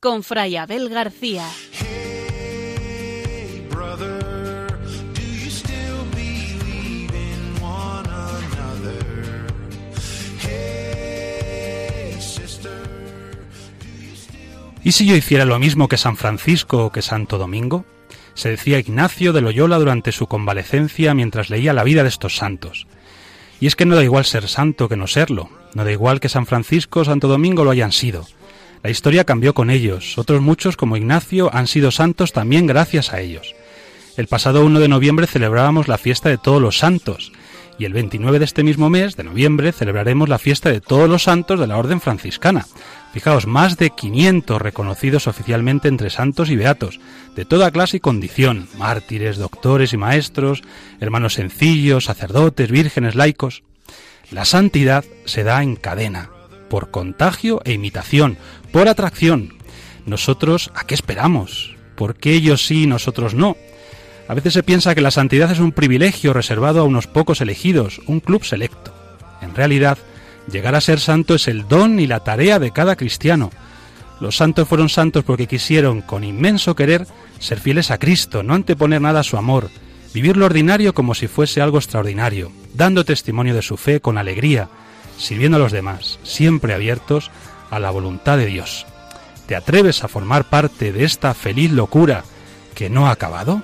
con Fray Abel García. ¿Y si yo hiciera lo mismo que San Francisco o que Santo Domingo? Se decía Ignacio de Loyola durante su convalecencia mientras leía la vida de estos santos. Y es que no da igual ser santo que no serlo, no da igual que San Francisco o Santo Domingo lo hayan sido. La historia cambió con ellos, otros muchos como Ignacio han sido santos también gracias a ellos. El pasado 1 de noviembre celebrábamos la fiesta de todos los santos, y el 29 de este mismo mes, de noviembre, celebraremos la fiesta de todos los santos de la Orden franciscana. Fijaos, más de 500 reconocidos oficialmente entre santos y beatos, de toda clase y condición, mártires, doctores y maestros, hermanos sencillos, sacerdotes, vírgenes, laicos. La santidad se da en cadena, por contagio e imitación, por atracción. Nosotros, ¿a qué esperamos? ¿Por qué ellos sí y nosotros no? A veces se piensa que la santidad es un privilegio reservado a unos pocos elegidos, un club selecto. En realidad, llegar a ser santo es el don y la tarea de cada cristiano. Los santos fueron santos porque quisieron, con inmenso querer, ser fieles a Cristo, no anteponer nada a su amor, vivir lo ordinario como si fuese algo extraordinario, dando testimonio de su fe con alegría, sirviendo a los demás, siempre abiertos a la voluntad de Dios. ¿Te atreves a formar parte de esta feliz locura que no ha acabado?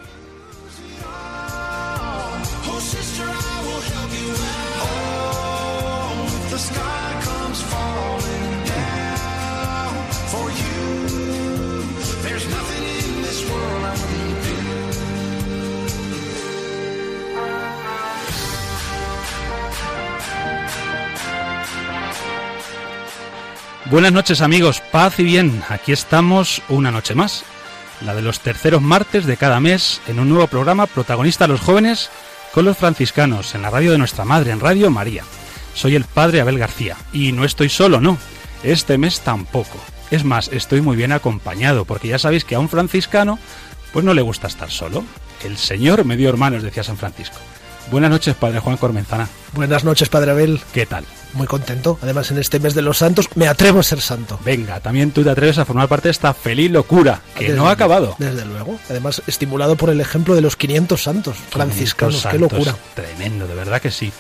Buenas noches amigos, paz y bien, aquí estamos una noche más, la de los terceros martes de cada mes en un nuevo programa protagonista los jóvenes con los franciscanos en la radio de nuestra madre, en Radio María. Soy el padre Abel García y no estoy solo, no, este mes tampoco. Es más, estoy muy bien acompañado porque ya sabéis que a un franciscano pues no le gusta estar solo. El Señor me dio hermanos, decía San Francisco. Buenas noches, padre Juan Cormenzana. Buenas noches, Padre Abel. ¿Qué tal? Muy contento. Además, en este mes de los santos me atrevo a ser santo. Venga, también tú te atreves a formar parte de esta feliz locura que Desde- no ha acabado. Desde luego. Además, estimulado por el ejemplo de los 500 santos franciscanos. Santos, Qué locura. Tremendo, de verdad que sí.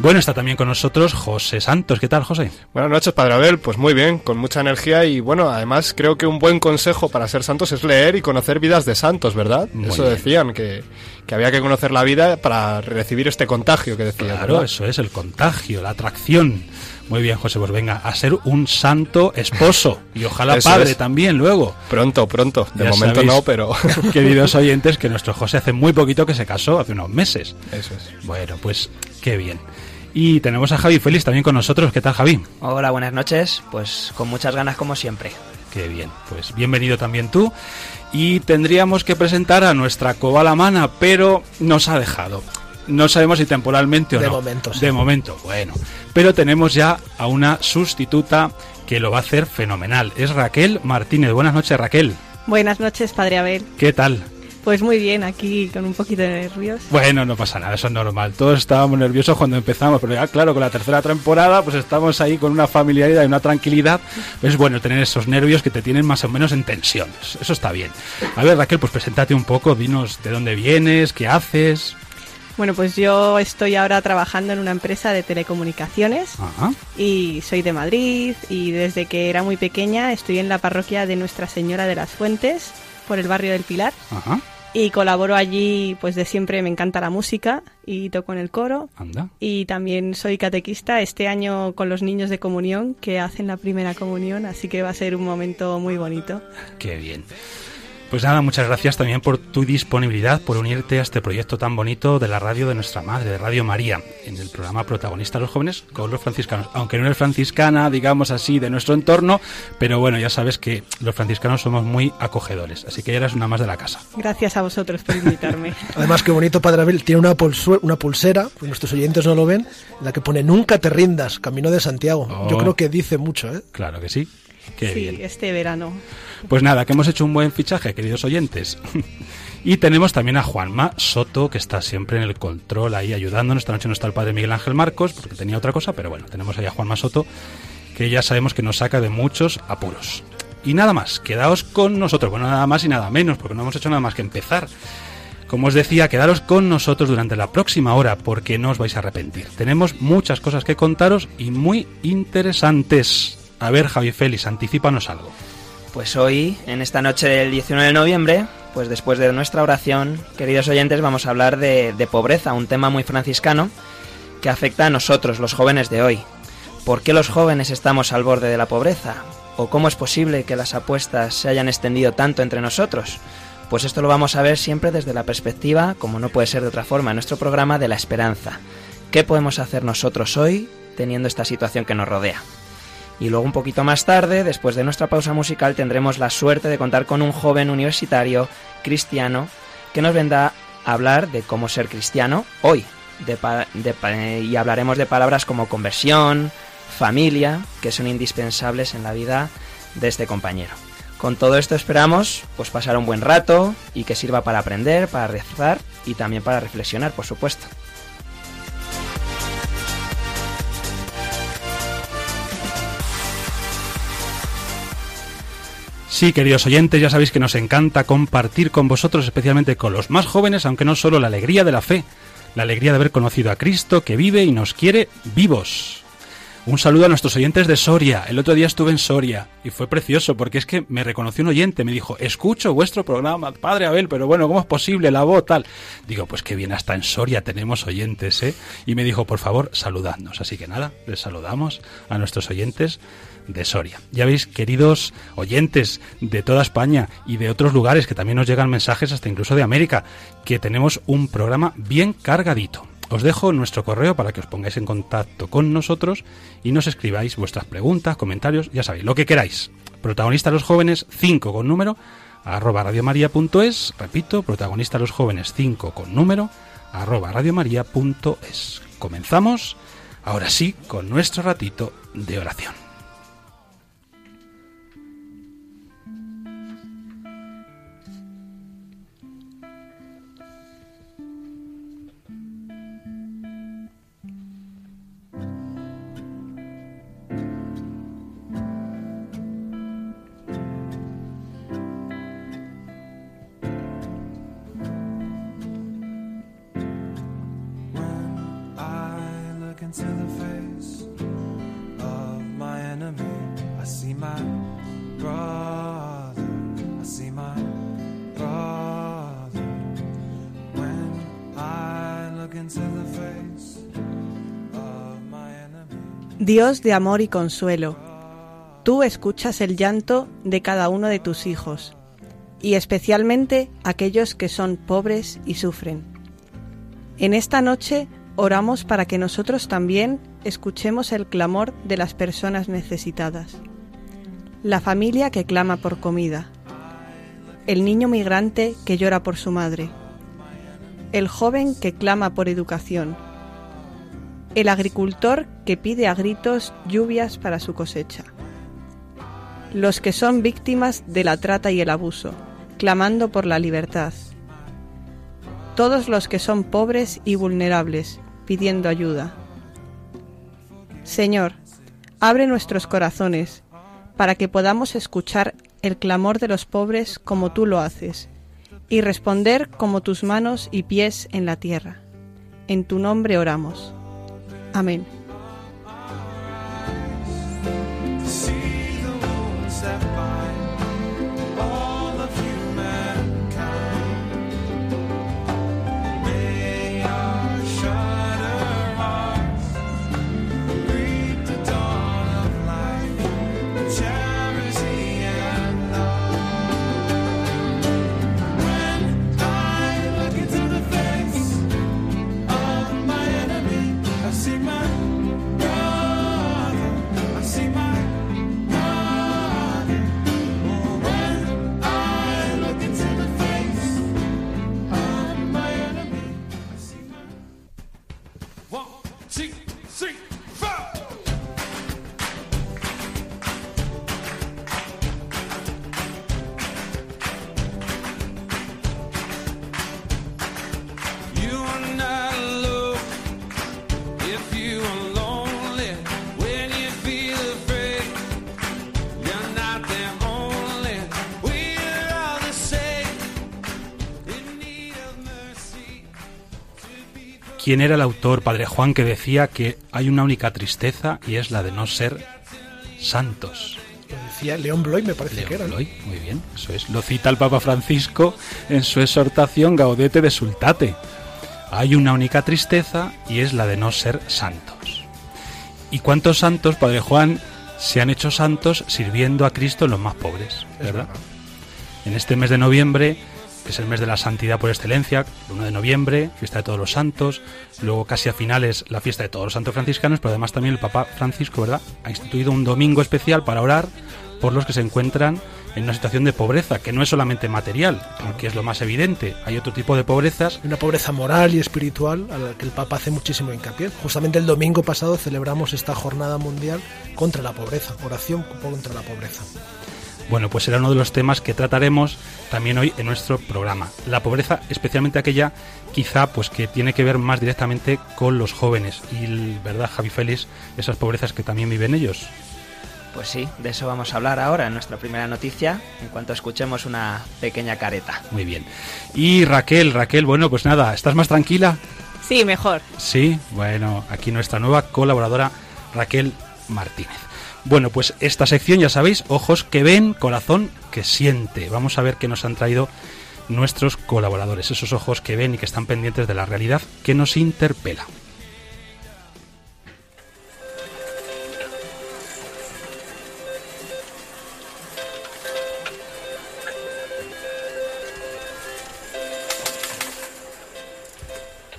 Bueno, está también con nosotros José Santos. ¿Qué tal, José? Buenas noches, Padre Abel. Pues muy bien, con mucha energía y bueno, además creo que un buen consejo para ser santos es leer y conocer vidas de santos, ¿verdad? Muy Eso bien. decían, que, que había que conocer la vida para recibir este contagio que decía. Claro, ¿verdad? eso es el contagio, la atracción. Muy bien, José, pues venga, a ser un santo esposo. Y ojalá Eso padre es. también luego. Pronto, pronto. De Ya momento sabéis, no, pero Queridos oyentes, que nuestro José hace muy poquito que se casó, hace unos meses. eso es. Bueno, pues qué bien. Y tenemos a Javi Félix también con nosotros. ¿Qué tal, Javi? Hola, buenas noches. Pues con muchas ganas como siempre. Qué bien, pues bienvenido también tú. Y tendríamos que presentar a nuestra cobalamana, pero nos ha dejado. No sabemos si temporalmente o De no. momento, sí. De momento, bueno. Pero tenemos ya a una sustituta que lo va a hacer fenomenal. Es Raquel Martínez. Buenas noches, Raquel. Buenas noches, Padre Abel. ¿Qué tal? Pues muy bien, aquí con un poquito de nervios. Bueno, no pasa nada, eso es normal. Todos estábamos nerviosos cuando empezamos, pero ya claro, con la tercera temporada, pues estamos ahí con una familiaridad y una tranquilidad. Es bueno tener esos nervios que te tienen más o menos en tensión. Eso está bien. A ver, Raquel, pues preséntate un poco, dinos de dónde vienes, qué haces. Bueno, pues yo estoy ahora trabajando en una empresa de telecomunicaciones Ajá. y soy de Madrid y desde que era muy pequeña estoy en la parroquia de Nuestra Señora de las Fuentes por el barrio del Pilar Ajá. y colaboro allí pues de siempre me encanta la música y toco en el coro Anda. y también soy catequista este año con los niños de comunión que hacen la primera comunión, así que va a ser un momento muy bonito. Qué bien. Pues nada, muchas gracias también por tu disponibilidad, por unirte a este proyecto tan bonito de la radio de nuestra madre, de Radio María, en el programa Protagonista los Jóvenes con los franciscanos. Aunque no eres franciscana, digamos así, de nuestro entorno, pero bueno, ya sabes que los franciscanos somos muy acogedores, así que ya eres una más de la casa. Gracias a vosotros por invitarme. Además, qué bonito, Padre Abel, tiene una, una pulsera, pues nuestros oyentes no lo ven, en la que pone Nunca te rindas, Camino de Santiago. Yo Oh. creo que dice mucho, ¿eh? Claro que sí. Qué sí, bien. este verano. Pues nada, que hemos hecho un buen fichaje, queridos oyentes. y tenemos también a Juanma Soto, que está siempre en el control ahí ayudándonos. Esta noche no está el padre Miguel Ángel Marcos, porque tenía otra cosa, pero bueno, tenemos ahí a Juanma Soto, que ya sabemos que nos saca de muchos apuros. Y nada más, quedaos con nosotros. Bueno, nada más y nada menos, porque no hemos hecho nada más que empezar. Como os decía, quedaros con nosotros durante la próxima hora porque no os vais a arrepentir. Tenemos muchas cosas que contaros y muy interesantes. A ver, Javi Félix, anticipanos algo. Pues hoy, en esta noche del 19 de noviembre, pues después de nuestra oración, queridos oyentes, vamos a hablar de, de pobreza, un tema muy franciscano que afecta a nosotros, los jóvenes de hoy. ¿Por qué los jóvenes estamos al borde de la pobreza? ¿O cómo es posible que las apuestas se hayan extendido tanto entre nosotros? Pues esto lo vamos a ver siempre desde la perspectiva, como no puede ser de otra forma, en nuestro programa de la esperanza. ¿Qué podemos hacer nosotros hoy teniendo esta situación que nos rodea? Y luego un poquito más tarde, después de nuestra pausa musical, tendremos la suerte de contar con un joven universitario cristiano que nos vendrá a hablar de cómo ser cristiano hoy. Y hablaremos de palabras como conversión, familia, que son indispensables en la vida de este compañero. Con todo esto esperamos pues pasar un buen rato y que sirva para aprender, para rezar y también para reflexionar, por supuesto. Sí, queridos oyentes, ya sabéis que nos encanta compartir con vosotros, especialmente con los más jóvenes, aunque no solo la alegría de la fe, la alegría de haber conocido a Cristo que vive y nos quiere vivos. Un saludo a nuestros oyentes de Soria. El otro día estuve en Soria y fue precioso porque es que me reconoció un oyente, me dijo, escucho vuestro programa, padre Abel, pero bueno, ¿cómo es posible la voz tal? Digo, pues que bien, hasta en Soria tenemos oyentes, ¿eh? Y me dijo, por favor, saludadnos. Así que nada, les saludamos a nuestros oyentes de Soria. Ya veis, queridos oyentes de toda España y de otros lugares que también nos llegan mensajes, hasta incluso de América, que tenemos un programa bien cargadito. Os dejo nuestro correo para que os pongáis en contacto con nosotros y nos escribáis vuestras preguntas, comentarios, ya sabéis, lo que queráis. Protagonista los jóvenes 5 con número arroba radiomaria.es. Repito, protagonista los jóvenes 5 con número arroba radiomaria.es. Comenzamos ahora sí con nuestro ratito de oración. Dios de amor y consuelo, tú escuchas el llanto de cada uno de tus hijos, y especialmente aquellos que son pobres y sufren. En esta noche oramos para que nosotros también escuchemos el clamor de las personas necesitadas. La familia que clama por comida. El niño migrante que llora por su madre. El joven que clama por educación. El agricultor que pide a gritos lluvias para su cosecha. Los que son víctimas de la trata y el abuso, clamando por la libertad todos los que son pobres y vulnerables, pidiendo ayuda. Señor, abre nuestros corazones para que podamos escuchar el clamor de los pobres como tú lo haces, y responder como tus manos y pies en la tierra. En tu nombre oramos. Amén. Quién era el autor, Padre Juan, que decía que hay una única tristeza y es la de no ser santos. Lo decía León Bloy, me parece León que era. ¿no? Bloy, muy bien, eso es. Lo cita el Papa Francisco en su exhortación Gaudete de Sultate. Hay una única tristeza y es la de no ser santos. ¿Y cuántos santos, Padre Juan, se han hecho santos sirviendo a Cristo en los más pobres? Es ¿Verdad? verdad. En este mes de noviembre, que es el mes de la santidad por excelencia, el 1 de noviembre, fiesta de todos los santos, luego casi a finales la fiesta de todos los santos franciscanos, pero además también el Papa Francisco, ¿verdad? Ha instituido un domingo especial para orar por los que se encuentran en una situación de pobreza, que no es solamente material, que es lo más evidente. Hay otro tipo de pobrezas Una pobreza moral y espiritual a la que el Papa hace muchísimo hincapié. Justamente el domingo pasado celebramos esta jornada mundial contra la pobreza, oración contra la pobreza. Bueno, pues será uno de los temas que trataremos también hoy en nuestro programa. La pobreza, especialmente aquella quizá pues que tiene que ver más directamente con los jóvenes y, ¿verdad, Javi Félix? Esas pobrezas que también viven ellos. Pues sí, de eso vamos a hablar ahora en nuestra primera noticia, en cuanto escuchemos una pequeña careta. Muy bien. Y Raquel, Raquel, bueno, pues nada, ¿estás más tranquila? Sí, mejor. Sí, bueno, aquí nuestra nueva colaboradora Raquel Martínez. Bueno, pues esta sección ya sabéis, ojos que ven, corazón que siente. Vamos a ver qué nos han traído nuestros colaboradores, esos ojos que ven y que están pendientes de la realidad que nos interpela.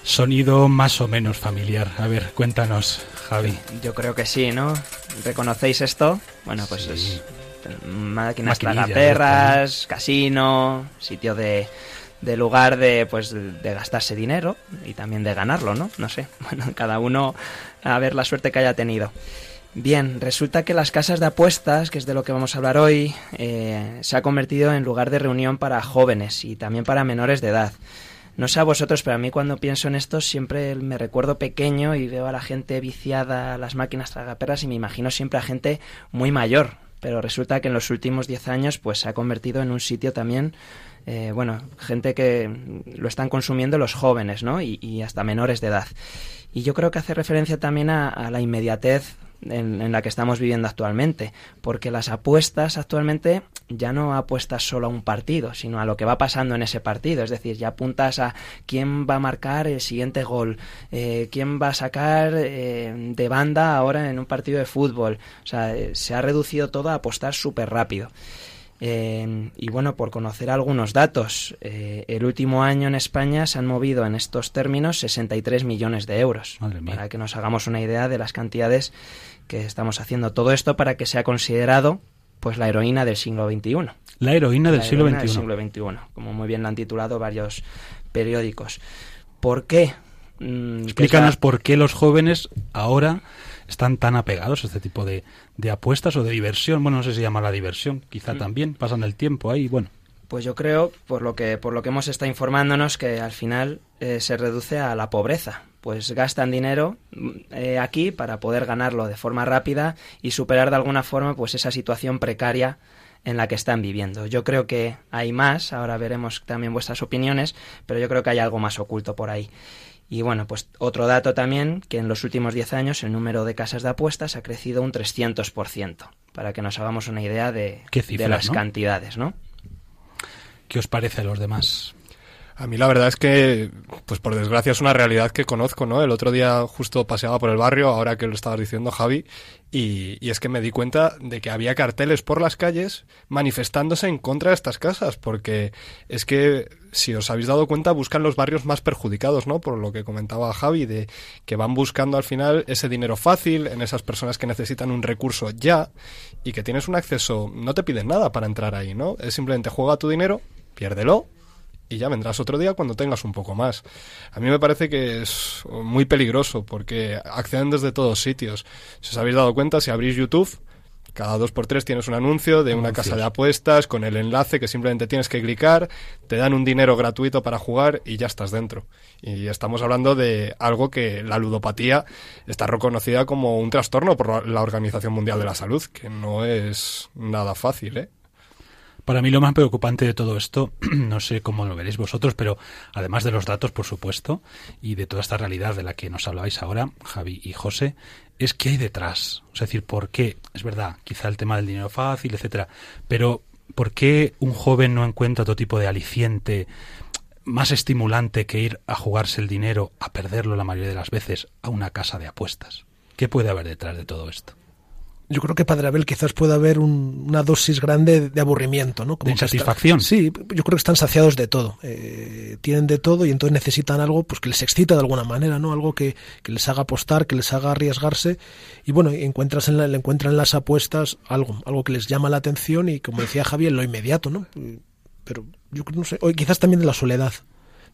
Sonido más o menos familiar. A ver, cuéntanos, Javi. Yo creo que sí, ¿no? ¿Reconocéis esto? Bueno, pues Sí. es máquinas Maquinilla, tragaperras, casino, sitio de, de lugar de pues de gastarse dinero y también de ganarlo, ¿no? No sé. Bueno, cada uno a ver la suerte que haya tenido. Bien, resulta que las casas de apuestas, que es de lo que vamos a hablar hoy, eh, se ha convertido en lugar de reunión para jóvenes y también para menores de edad. No sé a vosotros, pero a mí cuando pienso en esto siempre me recuerdo pequeño y veo a la gente viciada a las máquinas tragaperras y me imagino siempre a gente muy mayor. Pero resulta que en los últimos 10 años pues se ha convertido en un sitio también, eh, bueno, gente que lo están consumiendo los jóvenes, ¿no? Y, y hasta menores de edad. Y yo creo que hace referencia también a, a la inmediatez en, en la que estamos viviendo actualmente, porque las apuestas actualmente ya no apuestas solo a un partido, sino a lo que va pasando en ese partido, es decir, ya apuntas a quién va a marcar el siguiente gol, eh, quién va a sacar eh, de banda ahora en un partido de fútbol, o sea, eh, se ha reducido todo a apostar súper rápido. Eh, y bueno, por conocer algunos datos, eh, el último año en España se han movido en estos términos 63 millones de euros. Para que nos hagamos una idea de las cantidades que estamos haciendo. Todo esto para que sea considerado pues la heroína del siglo XXI. La heroína del La siglo heroína XXI. siglo XXI, como muy bien lo han titulado varios periódicos. ¿Por qué? Mm, que Explícanos la- por qué los jóvenes ahora están tan apegados a este tipo de, de apuestas o de diversión. Bueno, no sé si llama la diversión, quizá Mm. también, pasan el tiempo ahí, bueno. Pues yo creo, por lo que, por lo que hemos estado informándonos, que al final eh, se reduce a la pobreza. Pues gastan dinero mm, eh, aquí para poder ganarlo de forma rápida y superar de alguna forma pues esa situación precaria en la que están viviendo. Yo creo que hay más, ahora veremos también vuestras opiniones, pero yo creo que hay algo más oculto por ahí. Y bueno, pues otro dato también, que en los últimos 10 años el número de casas de apuestas ha crecido un 300%, para que nos hagamos una idea de, de las ¿no? cantidades, ¿no? ¿Qué os parece a los demás? A mí la verdad es que, pues por desgracia es una realidad que conozco, ¿no? El otro día justo paseaba por el barrio, ahora que lo estabas diciendo Javi, y, y es que me di cuenta de que había carteles por las calles manifestándose en contra de estas casas, porque es que, si os habéis dado cuenta, buscan los barrios más perjudicados, ¿no? Por lo que comentaba Javi, de que van buscando al final ese dinero fácil en esas personas que necesitan un recurso ya y que tienes un acceso, no te piden nada para entrar ahí, ¿no? Es simplemente juega tu dinero, piérdelo y ya vendrás otro día cuando tengas un poco más. A mí me parece que es muy peligroso porque acceden desde todos sitios. Si os habéis dado cuenta, si abrís YouTube, cada dos por tres tienes un anuncio de una Anuncios. casa de apuestas con el enlace que simplemente tienes que clicar, te dan un dinero gratuito para jugar y ya estás dentro. Y estamos hablando de algo que la ludopatía está reconocida como un trastorno por la Organización Mundial de la Salud, que no es nada fácil, ¿eh? Para mí lo más preocupante de todo esto, no sé cómo lo veréis vosotros, pero además de los datos, por supuesto, y de toda esta realidad de la que nos hablabais ahora, Javi y José, es qué hay detrás. Es decir, ¿por qué? Es verdad, quizá el tema del dinero fácil, etcétera, pero ¿por qué un joven no encuentra otro tipo de aliciente más estimulante que ir a jugarse el dinero, a perderlo la mayoría de las veces, a una casa de apuestas? ¿Qué puede haber detrás de todo esto? Yo creo que Padre Abel quizás pueda haber un- una dosis grande de aburrimiento, ¿no? ¿De insatisfacción? está- sí, yo creo que están saciados de todo. Eh, tienen de todo y entonces necesitan algo pues que les excita de alguna manera, ¿no? Algo que, que les haga apostar, que les haga arriesgarse. Y bueno, encuentras en la- le encuentran en las apuestas algo, algo que les llama la atención y como decía Javier, lo inmediato, ¿no? Pero yo no sé, o quizás también de la soledad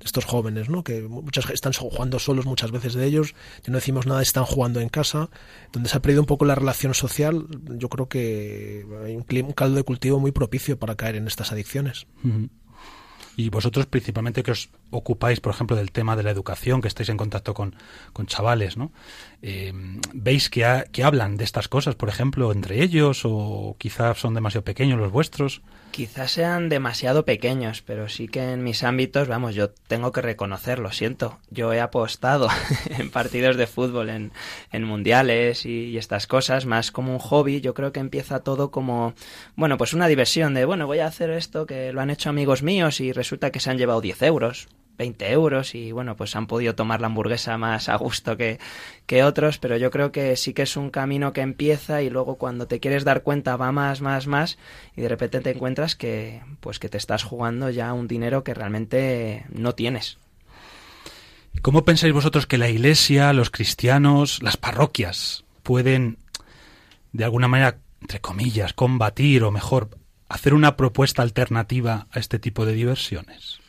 estos jóvenes, ¿no? Que muchas están jugando solos muchas veces de ellos, ya no decimos nada, están jugando en casa, donde se ha perdido un poco la relación social, yo creo que hay un, clima- un caldo de cultivo muy propicio para caer en estas adicciones. Y vosotros principalmente que os ocupáis, por ejemplo, del tema de la educación, que estáis en contacto con, con chavales, ¿no? Eh, ¿Veis que, ha- que hablan de estas cosas, por ejemplo, entre ellos o quizás son demasiado pequeños los vuestros? Quizás sean demasiado pequeños, pero sí que en mis ámbitos, vamos, yo tengo que reconocerlo, siento. Yo he apostado en partidos de fútbol, en, en mundiales y, y estas cosas, más como un hobby. Yo creo que empieza todo como, bueno, pues una diversión de, bueno, voy a hacer esto que lo han hecho amigos míos y resulta que se han llevado 10 euros. 20 euros y bueno, pues han podido tomar la hamburguesa más a gusto que, que otros, pero yo creo que sí que es un camino que empieza y luego cuando te quieres dar cuenta va más, más, más y de repente te encuentras que pues que te estás jugando ya un dinero que realmente no tienes. ¿Cómo pensáis vosotros que la Iglesia, los cristianos, las parroquias pueden, de alguna manera, entre comillas, combatir o mejor, hacer una propuesta alternativa a este tipo de diversiones?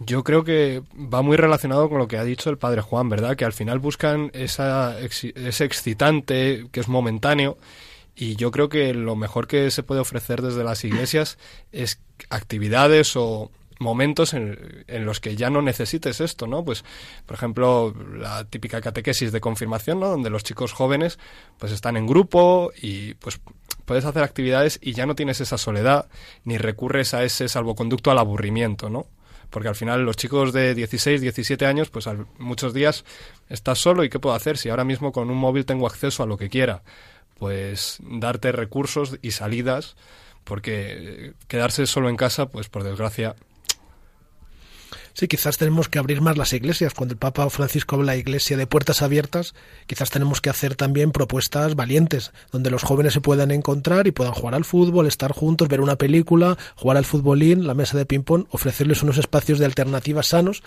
Yo creo que va muy relacionado con lo que ha dicho el padre Juan, ¿verdad? Que al final buscan esa, ese excitante que es momentáneo y yo creo que lo mejor que se puede ofrecer desde las iglesias es actividades o momentos en, en los que ya no necesites esto, ¿no? Pues, por ejemplo, la típica catequesis de confirmación, ¿no? Donde los chicos jóvenes pues están en grupo y pues puedes hacer actividades y ya no tienes esa soledad ni recurres a ese salvoconducto al aburrimiento, ¿no? Porque al final los chicos de 16, 17 años, pues al- muchos días estás solo y ¿qué puedo hacer si ahora mismo con un móvil tengo acceso a lo que quiera? Pues darte recursos y salidas, porque eh, quedarse solo en casa, pues por desgracia, Sí, quizás tenemos que abrir más las iglesias. Cuando el Papa Francisco habla de iglesia de puertas abiertas, quizás tenemos que hacer también propuestas valientes, donde los jóvenes se puedan encontrar y puedan jugar al fútbol, estar juntos, ver una película, jugar al futbolín, la mesa de ping-pong, ofrecerles unos espacios de alternativas sanos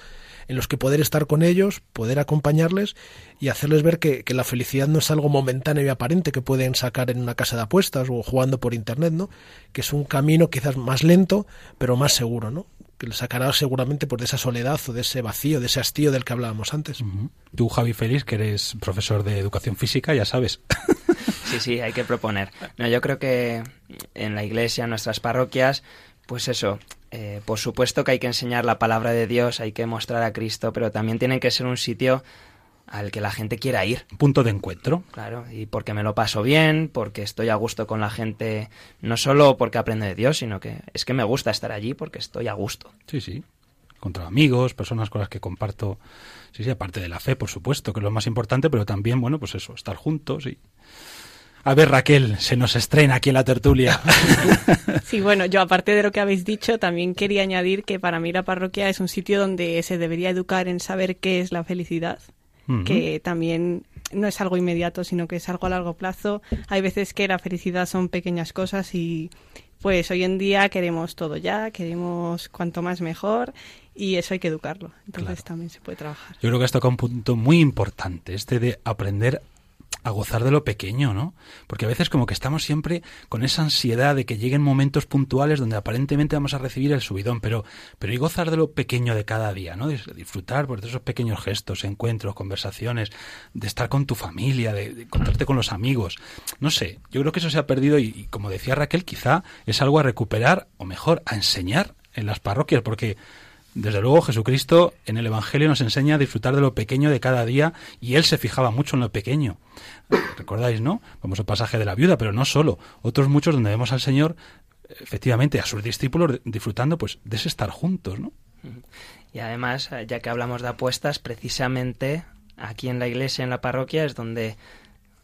en los que poder estar con ellos, poder acompañarles y hacerles ver que, que la felicidad no es algo momentáneo y aparente que pueden sacar en una casa de apuestas o jugando por internet, ¿no? Que es un camino quizás más lento, pero más seguro, ¿no? Que le sacará seguramente pues, de esa soledad o de ese vacío, de ese hastío del que hablábamos antes. Tú, Javi Félix, que eres profesor de educación física, ya sabes. Sí, sí, hay que proponer. No, yo creo que en la iglesia, en nuestras parroquias, pues eso, eh, por supuesto que hay que enseñar la palabra de Dios, hay que mostrar a Cristo, pero también tiene que ser un sitio al que la gente quiera ir. Punto de encuentro. Claro, y porque me lo paso bien, porque estoy a gusto con la gente, no solo porque aprendo de Dios, sino que es que me gusta estar allí porque estoy a gusto. Sí, sí. Contra amigos, personas con las que comparto. Sí, sí, aparte de la fe, por supuesto, que es lo más importante, pero también, bueno, pues eso, estar juntos y. A ver, Raquel, se nos estrena aquí en la tertulia. Sí, bueno, yo aparte de lo que habéis dicho, también quería añadir que para mí la parroquia es un sitio donde se debería educar en saber qué es la felicidad, Que también no es algo inmediato, sino que es algo a largo plazo. Hay veces que la felicidad son pequeñas cosas y pues hoy en día queremos todo ya, queremos cuanto más mejor y eso hay que educarlo. Entonces Claro. también se puede trabajar. Yo creo que has tocado un punto muy importante, este de aprender a gozar de lo pequeño, ¿no? Porque a veces como que estamos siempre con esa ansiedad de que lleguen momentos puntuales donde aparentemente vamos a recibir el subidón, pero pero y gozar de lo pequeño de cada día, ¿no? Dis- Disfrutar pues, de esos pequeños gestos, encuentros, conversaciones, de estar con tu familia, de, de encontrarte con los amigos. No sé, yo creo que eso se ha perdido y como decía Raquel, quizá es algo a recuperar o mejor a enseñar en las parroquias, porque desde luego Jesucristo en el Evangelio nos enseña a disfrutar de lo pequeño de cada día y él se fijaba mucho en lo pequeño. ¿Recordáis, no? Vamos al pasaje de la viuda, pero no solo. Otros muchos donde vemos al Señor efectivamente a sus discípulos disfrutando pues de ese estar juntos, ¿no? Y además, eh, ya que hablamos de apuestas, precisamente aquí en la iglesia, en la parroquia, es donde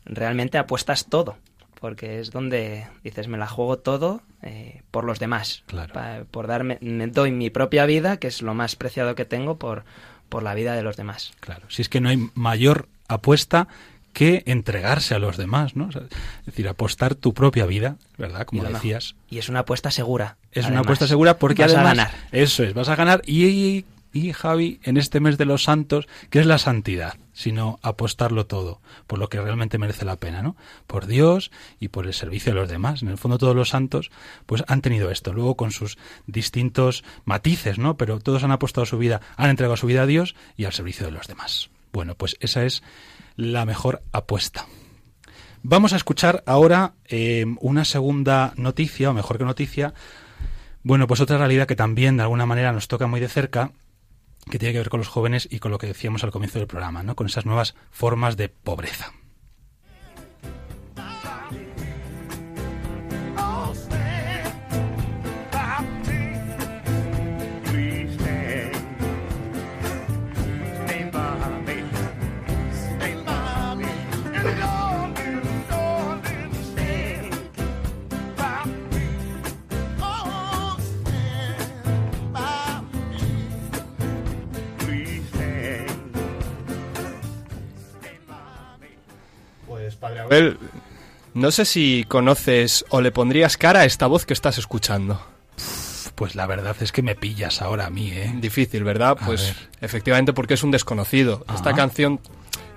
realmente apuestas todo. Porque es donde dices, me la juego todo eh, por los demás. Claro. Pa- por darme, me doy mi propia vida, que es lo más preciado que tengo, por, por la vida de los demás. Claro, si es que no hay mayor apuesta que entregarse a los demás, ¿no? O sea, es decir, apostar tu propia vida, ¿verdad? Como Y lo mejor- decías. Y es una apuesta segura. Es una apuesta segura porque Vas a ganar. eso es, vas a ganar y, y, y, Javi en este mes de los santos, que es la santidad, sino apostarlo todo por lo que realmente merece la pena, ¿no? Por Dios y por el servicio de los demás. En el fondo todos los santos pues han tenido esto, luego con sus distintos matices, ¿no? Pero todos han apostado su vida, han entregado su vida a Dios y al servicio de los demás. Bueno, pues esa es la mejor apuesta. Vamos a escuchar ahora eh, una segunda noticia, o mejor que noticia, bueno, pues otra realidad que también de alguna manera nos toca muy de cerca, que tiene que ver con los jóvenes y con lo que decíamos al comienzo del programa, ¿no? Con esas nuevas formas de pobreza. Padre Abel, no sé si conoces o le pondrías cara a esta voz que estás escuchando. Pues la verdad es que me pillas ahora a mí, ¿eh? Difícil, ¿verdad? A Pues ver. efectivamente porque es un desconocido. Esta canción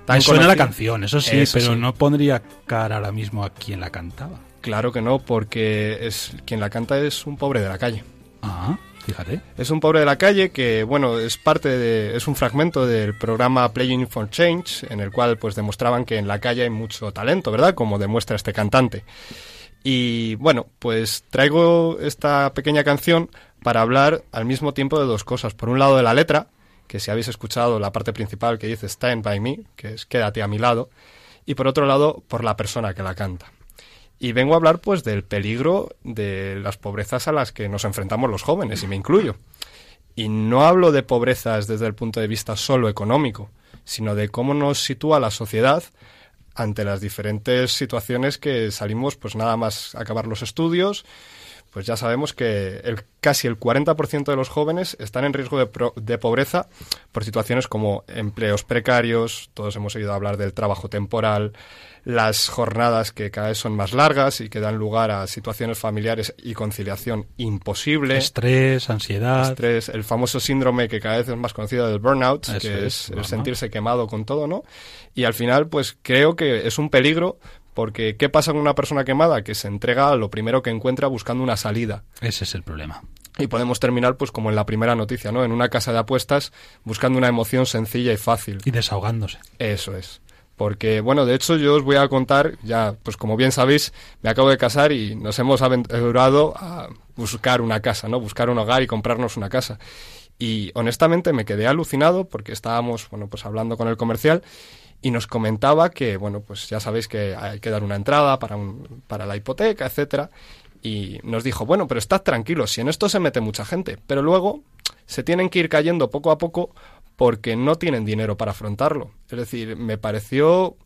tan Me suena la canción, eso sí, Eso pero sí. no pondría cara ahora mismo a quien la cantaba. Claro que no, porque es quien la canta es un pobre de la calle. Ah, Es un pobre de la calle que, bueno, es parte de, es un fragmento del programa Playing for Change, en el cual pues demostraban que en la calle hay mucho talento, ¿verdad? Como demuestra este cantante. Y bueno, pues traigo esta pequeña canción para hablar al mismo tiempo de dos cosas. Por un lado de la letra, que si habéis escuchado la parte principal que dice Stand by me, que es quédate a mi lado, y por otro lado por la persona que la canta. Y vengo a hablar pues del peligro de las pobrezas a las que nos enfrentamos los jóvenes, y me incluyo. Y no hablo de pobrezas desde el punto de vista solo económico, sino de cómo nos sitúa la sociedad ante las diferentes situaciones que salimos, pues nada más acabar los estudios, pues ya sabemos que el, casi el 40% de los jóvenes están en riesgo de, pro- de pobreza por situaciones como empleos precarios, todos hemos oído hablar del trabajo temporal, las jornadas que cada vez son más largas y que dan lugar a situaciones familiares y conciliación imposible. Estrés, ansiedad. Estrés, el famoso síndrome que cada vez es más conocido del burnout, Eso que es, es, el sentirse quemado con todo, ¿no? Y al final, pues creo que es un peligro porque ¿qué pasa con una persona quemada? Que se entrega a lo primero que encuentra buscando una salida. Ese es el problema. Y podemos terminar, pues como en la primera noticia, ¿no? En una casa de apuestas buscando una emoción sencilla y fácil. Y desahogándose. Eso es. Porque, bueno, de hecho yo os voy a contar, ya, pues como bien sabéis, me acabo de casar y nos hemos aventurado a buscar una casa, ¿no? Buscar un hogar y comprarnos una casa. Y honestamente me quedé alucinado porque estábamos, bueno, pues hablando con el comercial y nos comentaba que, bueno, pues ya sabéis que hay que dar una entrada para, un, para la hipoteca, etcétera. Y nos dijo, bueno, pero estad tranquilos, si en esto se mete mucha gente, pero luego se tienen que ir cayendo poco a poco porque no tienen dinero para afrontarlo. Es decir, me pareció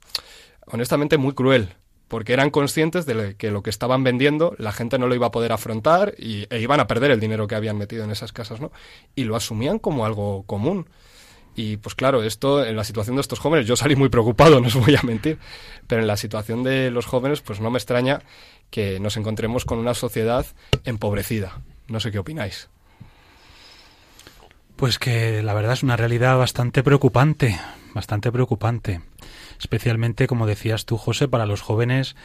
honestamente muy cruel, porque eran conscientes de que lo que estaban vendiendo la gente no lo iba a poder afrontar y, e iban a perder el dinero que habían metido en esas casas, ¿no? Y lo asumían como algo común. Y pues claro, esto en la situación de estos jóvenes, yo salí muy preocupado, no os voy a mentir, pero en la situación de los jóvenes, pues no me extraña que nos encontremos con una sociedad empobrecida. No sé qué opináis. Pues que la verdad es una realidad bastante preocupante, bastante preocupante. Especialmente, como decías tú, José, para los jóvenes,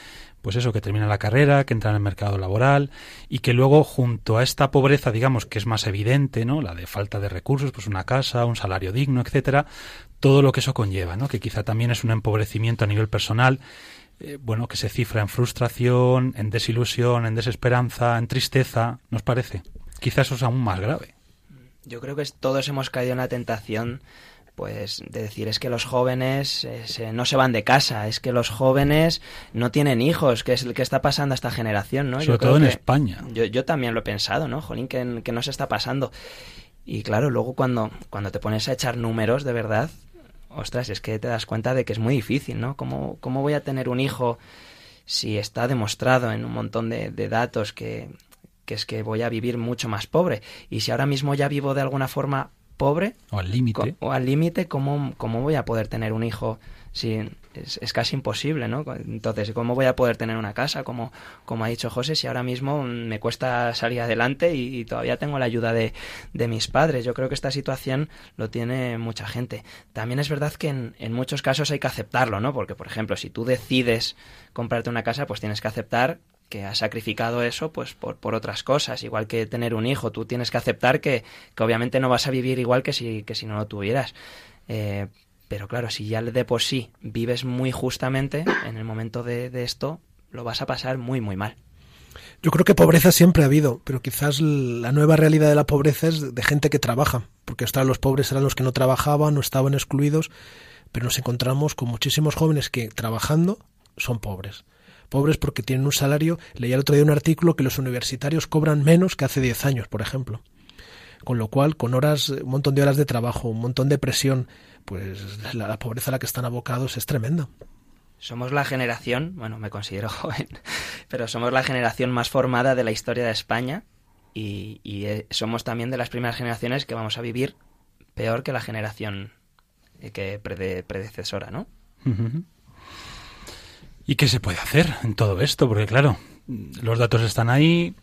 pues eso, que terminan la carrera, que entran en el mercado laboral y que luego, junto a esta pobreza, digamos, que es más evidente, ¿no? La de falta de recursos, pues una casa, un salario digno, etcétera, todo lo que eso conlleva, ¿no? Que quizá también es un empobrecimiento a nivel personal, eh, bueno, que se cifra en frustración, en desilusión, en desesperanza, en tristeza, ¿nos parece? Quizá eso es aún más grave. Yo creo que todos hemos caído en la tentación pues de decir es que los jóvenes eh, se- no se van de casa, es que los jóvenes no tienen hijos, que es el que está pasando a esta generación, ¿no? Sobre creo todo en España. Yo, yo también lo he pensado, ¿no? Jolín, que, que no se está pasando. Y claro, luego cuando, cuando te pones a echar números, de verdad, ostras, es que te das cuenta de que es muy difícil, ¿no? ¿Cómo, cómo voy a tener un hijo si está demostrado en un montón de, de datos que, que es que voy a vivir mucho más pobre? Y si ahora mismo ya vivo de alguna forma pobre, O al límite. o al límite, ¿cómo, ¿cómo voy a poder tener un hijo? Si es, es casi imposible, ¿no? Entonces, ¿cómo voy a poder tener una casa? Como, como ha dicho José, si ahora mismo me cuesta salir adelante y, y todavía tengo la ayuda de, de mis padres. Yo creo que esta situación lo tiene mucha gente. También es verdad que en, en muchos casos hay que aceptarlo, ¿no? Porque, por ejemplo, si tú decides comprarte una casa, pues tienes que aceptar que has sacrificado eso pues por, por otras cosas, igual que tener un hijo, tú tienes que aceptar que, que obviamente no vas a vivir igual que si, que si no lo tuvieras. Eh, pero claro, si ya de por sí vives muy justamente, en el momento de, de esto lo vas a pasar muy, muy mal. Yo creo que pobreza siempre ha habido, pero quizás la nueva realidad de la pobreza es de gente que trabaja, porque hasta los pobres eran los que no trabajaban, no estaban excluidos, pero nos encontramos con muchísimos jóvenes que trabajando son pobres. Pobres porque tienen un salario, leía el otro día un artículo que los universitarios cobran menos que hace 10 años, por ejemplo. Con lo cual, con horas, un montón de horas de trabajo, un montón de presión, pues la, la pobreza a la que están abocados es tremenda. Somos la generación, bueno, me considero joven, pero somos la generación más formada de la historia de España y, y, eh, somos también de las primeras generaciones que vamos a vivir peor que la generación eh, que prede- predecesora, ¿no? ¿Y qué se puede hacer en todo esto? Porque claro, los datos están ahí,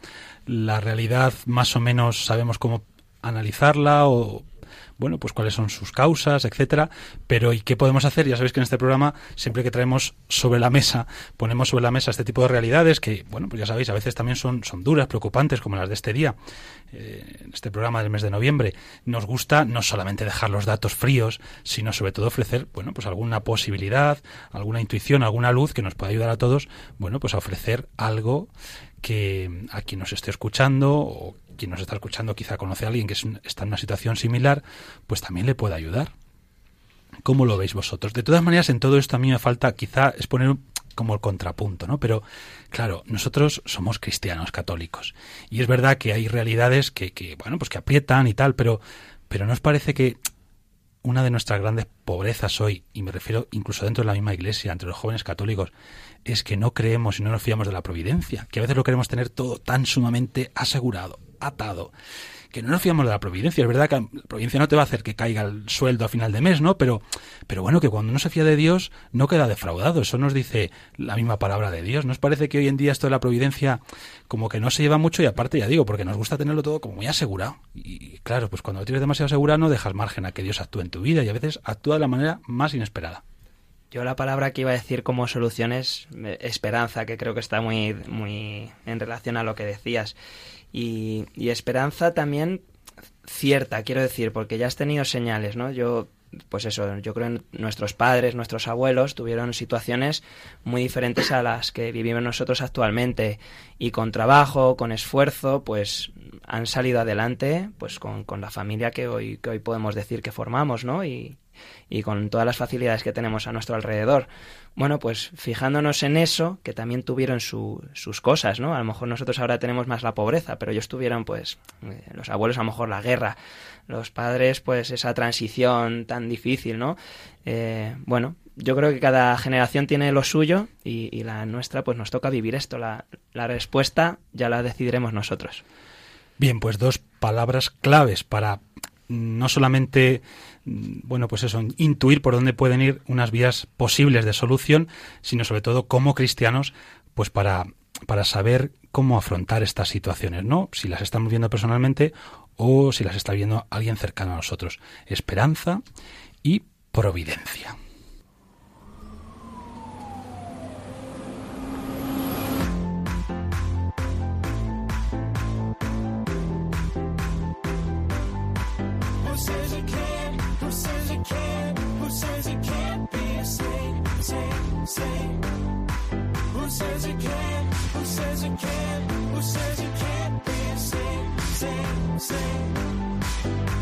la realidad más o menos sabemos cómo analizarla o bueno, pues cuáles son sus causas, etcétera, pero ¿y qué podemos hacer? Ya sabéis que en este programa siempre que traemos sobre la mesa, ponemos sobre la mesa este tipo de realidades que, bueno, pues ya sabéis, a veces también son, son duras, preocupantes, como las de este día, eh, este programa del mes de noviembre. Nos gusta no solamente dejar los datos fríos, sino sobre todo ofrecer, bueno, pues alguna posibilidad, alguna intuición, alguna luz que nos pueda ayudar a todos, bueno, pues a ofrecer algo que a quien nos esté escuchando o quien nos está escuchando quizá conoce a alguien que está en una situación similar, pues también le pueda ayudar. ¿Cómo lo veis vosotros? De todas maneras, en todo esto a mí me falta quizá exponer como el contrapunto, ¿no? Pero, claro, nosotros somos cristianos católicos. Y es verdad que hay realidades que, que bueno, pues que aprietan y tal, pero, pero ¿no os parece que una de nuestras grandes pobrezas hoy, y me refiero incluso dentro de la misma iglesia, entre los jóvenes católicos, es que no creemos y no nos fiamos de la providencia, que a veces lo queremos tener todo tan sumamente asegurado, atado, que no nos fiamos de la providencia. Es verdad que la providencia no te va a hacer que caiga el sueldo a final de mes, ¿no? Pero, pero bueno, que cuando uno se fía de Dios no queda defraudado. Eso nos dice la misma palabra de Dios. ¿No os parece que hoy en día esto de la providencia como que no se lleva mucho y aparte, ya digo, porque nos gusta tenerlo todo como muy asegurado? Y claro, pues cuando lo tienes demasiado asegurado no dejas margen a que Dios actúe en tu vida y a veces actúa de la manera más inesperada. Yo la palabra que iba a decir como solución es eh, esperanza, que creo que está muy, muy en relación a lo que decías. Y, y esperanza también cierta, quiero decir, porque ya has tenido señales, ¿no? Yo, pues eso, yo creo que nuestros padres, nuestros abuelos tuvieron situaciones muy diferentes a las que vivimos nosotros actualmente. Y con trabajo, con esfuerzo, pues han salido adelante, pues con, con la familia que hoy, que hoy podemos decir que formamos, ¿no? Y, y con todas las facilidades que tenemos a nuestro alrededor. Bueno, pues fijándonos en eso, que también tuvieron su- sus cosas, ¿no? A lo mejor nosotros ahora tenemos más la pobreza, pero ellos tuvieron, pues, eh, los abuelos a lo mejor la guerra, los padres, pues, esa transición tan difícil, ¿no? Eh, bueno, yo creo que cada generación tiene lo suyo y, la nuestra, pues, nos toca vivir esto. La, la respuesta ya la decidiremos nosotros. Bien, pues dos palabras claves para no solamente, mm, bueno, pues eso, intuir por dónde pueden ir unas vías posibles de solución, sino sobre todo como cristianos, pues para, para saber cómo afrontar estas situaciones, ¿no? Si las estamos viendo personalmente o si las está viendo alguien cercano a nosotros. Esperanza y providencia. Says it can't? Who says it can't? Who says it can't be a saint? Saint, saint.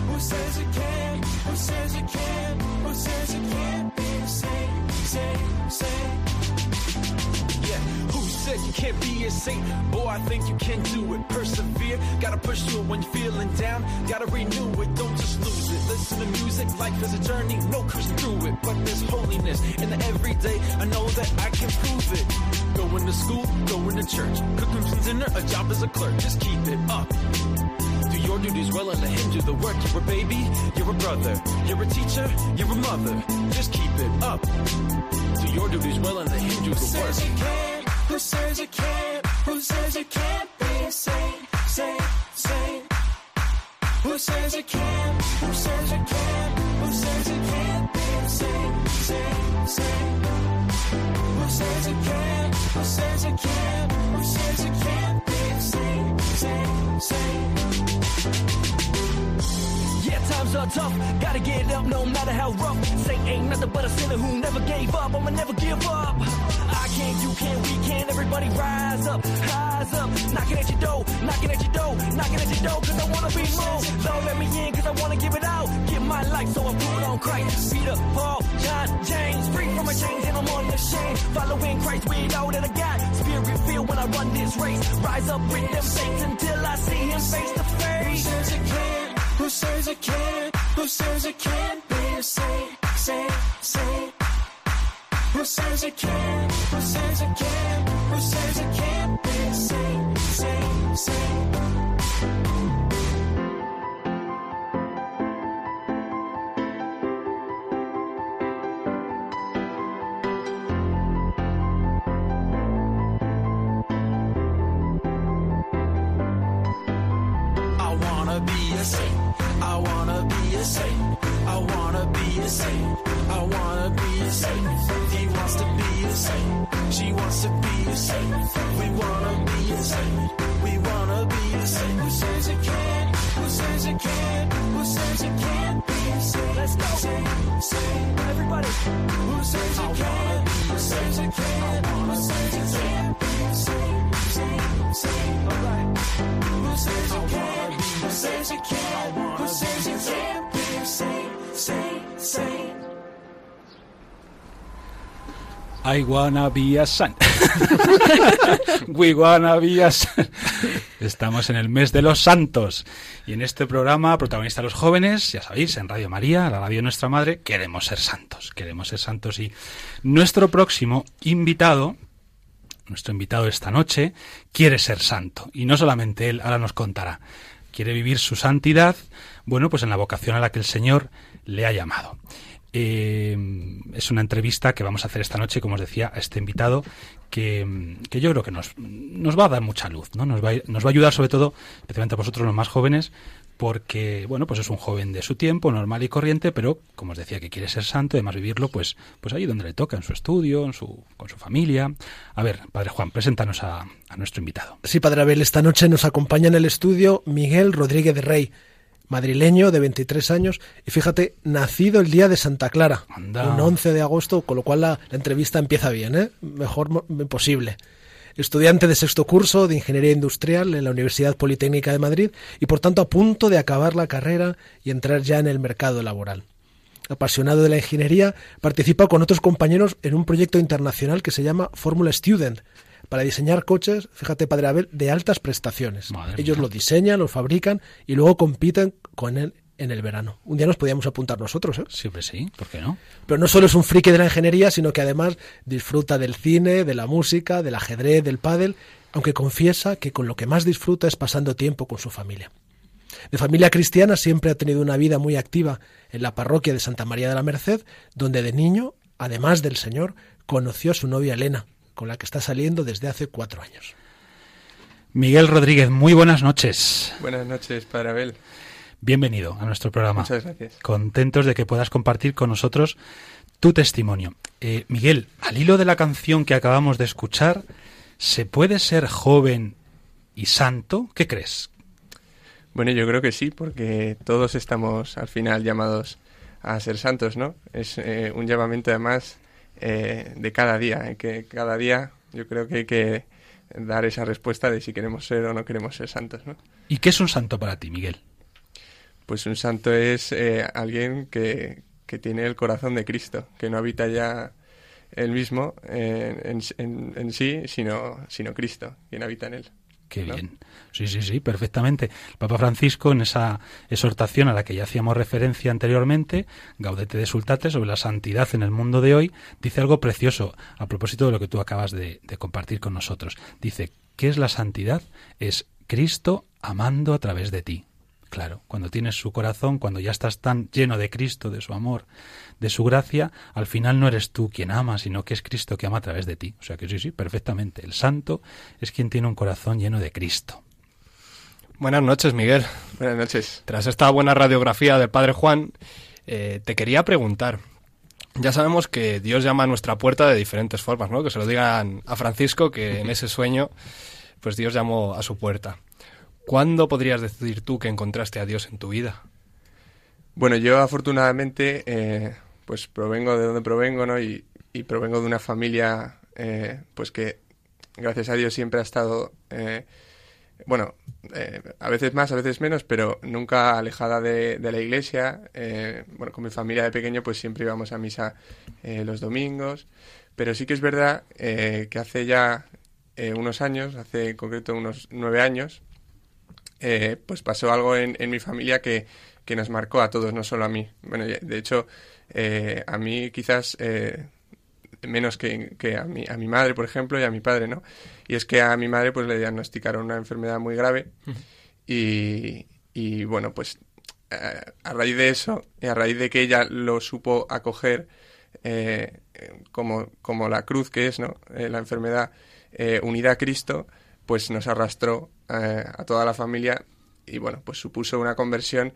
Who says it can't? Who says it can't? Who says you can't be a saint? Saint, saint. Said you can't be a saint? Boy, I think you can do it. Persevere, gotta push through it when you're feeling down. Gotta renew it, don't just lose it. Listen to music, life is a journey, no cruising through it. But there's holiness in the everyday. I know that I can prove it. Going to school, going to church, cooking some dinner, a job as a clerk. Just keep it up. Do your duties well and let him do the work. You're a baby, you're a brother, you're a teacher, you're a mother. Just keep it up. Do your duties well and let him do the work. Who says you can't? Who says you can't be a saint? Saint, saint. Who says you can't? Who says you can't? Who says you can't be a saint? Saint, saint. Who says you can't? Who says you can't? Who says you can't be a saint? Saint, saint. Yeah, times are tough. Gotta get up no matter how rough. Say ain't nothing but a sinner who never gave up. I'ma never give up. I can't, you can't, we can. Everybody rise up, rise up. Knocking at your door, knocking at your door, knocking at your door. Cause I wanna be more. Lord, let me in cause I wanna give it out. Give my life so I put on Christ. Peter, Paul, John, James. Free from my chains and I'm on the shame. Following Christ with all that I got. Spirit filled when I run this race. Rise up with them saints until I see him face to face. Who says you can't? Who says you can't? Who says you can't be a saint? Saint, saint. Who says you can't? Who says you can't? Who says you can't be saint? Saint, saint. I wanna be a saint. I wanna be a saint. I wanna be a. I wanna saint. He wants to be a saint. She wants to be a saint. We wanna be a saint. We wanna be a saint. Who says you can't? Who says you can't? Who says you can't be a saint? Let's go. Saint, saint. Everybody. Who says you can't? Who says you can't? Who says you can't be a saint? Saint, saint. Alright. Who says you can't? Who says you can't? Who says you can't be a saint? Saint, saint. I wanna be a saint. We wanna be a. Estamos en el mes de los santos y en este programa, protagonista los jóvenes, ya sabéis, en Radio María, la radio de nuestra madre, queremos ser santos, queremos ser santos y nuestro próximo invitado, nuestro invitado esta noche, quiere ser santo y no solamente él, ahora nos contará, quiere vivir su santidad, bueno, pues en la vocación a la que el Señor le ha llamado. Eh, es una entrevista que vamos a hacer esta noche, como os decía, a este invitado que, que yo creo que nos, nos va a dar mucha luz, ¿no? Nos va, a, nos va a ayudar sobre todo, especialmente a vosotros los más jóvenes, porque, bueno, pues es un joven de su tiempo, normal y corriente, pero, como os decía, que quiere ser santo y además vivirlo, pues, pues ahí donde le toca, en su estudio, en su, con su familia. A ver, Padre Juan, preséntanos a, a nuestro invitado. Sí, Padre Abel, esta noche nos acompaña en el estudio Miguel Rodríguez de Rey, madrileño de 23 años y fíjate, nacido el día de Santa Clara, Anda. un 11 de agosto, con lo cual la, la entrevista empieza bien, ¿eh? mejor posible. Estudiante de sexto curso de Ingeniería Industrial en la Universidad Politécnica de Madrid y por tanto a punto de acabar la carrera y entrar ya en el mercado laboral. Apasionado de la ingeniería, participa con otros compañeros en un proyecto internacional que se llama Fórmula Student, para diseñar coches, fíjate, Padre Abel, de altas prestaciones. Madre Ellos mía. lo diseñan, lo fabrican y luego compiten con él en el verano. Un día nos podíamos apuntar nosotros, ¿eh? Siempre sí, ¿por qué no? Pero no solo es un friki de la ingeniería, sino que además disfruta del cine, de la música, del ajedrez, del pádel, aunque confiesa que con lo que más disfruta es pasando tiempo con su familia. De familia cristiana siempre ha tenido una vida muy activa en la parroquia de Santa María de la Merced, donde de niño, además del Señor, conoció a su novia Elena, con la que está saliendo desde hace cuatro años. Miguel Rodríguez, muy buenas noches. Buenas noches, Padre Abel. Bienvenido a nuestro programa. Muchas gracias. Contentos de que puedas compartir con nosotros tu testimonio. Eh, Miguel, al hilo de la canción que acabamos de escuchar, ¿se puede ser joven y santo? ¿Qué crees? Bueno, yo creo que sí, porque todos estamos al final llamados a ser santos, ¿no? Es eh, un llamamiento además eh, de cada día, eh, que cada día yo creo que hay que dar esa respuesta de si queremos ser o no queremos ser santos, ¿no? ¿Y qué es un santo para ti, Miguel? Pues un santo es eh, alguien que, que tiene el corazón de Cristo, que no habita ya él mismo eh, en, en- en sí, sino, sino Cristo, quien habita en él. Qué ¿no? bien. Sí, sí, sí, perfectamente. El Papa Francisco, en esa exhortación a la que ya hacíamos referencia anteriormente, Gaudete de Sultate, sobre la santidad en el mundo de hoy, dice algo precioso a propósito de lo que tú acabas de, de compartir con nosotros. Dice, ¿qué es la santidad? Es Cristo amando a través de ti. Claro, cuando tienes su corazón, cuando ya estás tan lleno de Cristo, de su amor, de su gracia, al final no eres tú quien ama, sino que es Cristo que ama a través de ti. O sea que sí, sí, perfectamente. El santo es quien tiene un corazón lleno de Cristo. Buenas noches, Miguel. Buenas noches. Tras esta buena radiografía del Padre Juan, eh, te quería preguntar. Ya sabemos que Dios llama a nuestra puerta de diferentes formas, ¿no? Que se lo digan a Francisco que en ese sueño, pues Dios llamó a su puerta. ¿Cuándo podrías decir tú que encontraste a Dios en tu vida? Bueno, yo afortunadamente, eh, pues provengo de donde provengo, ¿no? Y, provengo de una familia, eh, pues que, gracias a Dios, siempre ha estado, eh, bueno, eh, a veces más, a veces menos, pero nunca alejada de, de la iglesia. Eh, bueno, con mi familia de pequeño, pues siempre íbamos a misa eh, los domingos. Pero sí que es verdad que hace ya unos años, hace en concreto unos nueve años, pues pasó algo en, en mi familia que, que nos marcó a todos, no solo a mí. Bueno, de hecho, eh, a mí quizás eh, menos que, que a, mi, a mi madre, por ejemplo, y a mi padre, ¿no? Y es que a mi madre pues le diagnosticaron una enfermedad muy grave y, y, bueno, pues eh, a raíz de eso, y a raíz de que ella lo supo acoger eh, como, como la cruz que es, ¿no? Eh, la enfermedad eh, unida a Cristo, pues nos arrastró eh, a toda la familia y bueno, pues supuso una conversión,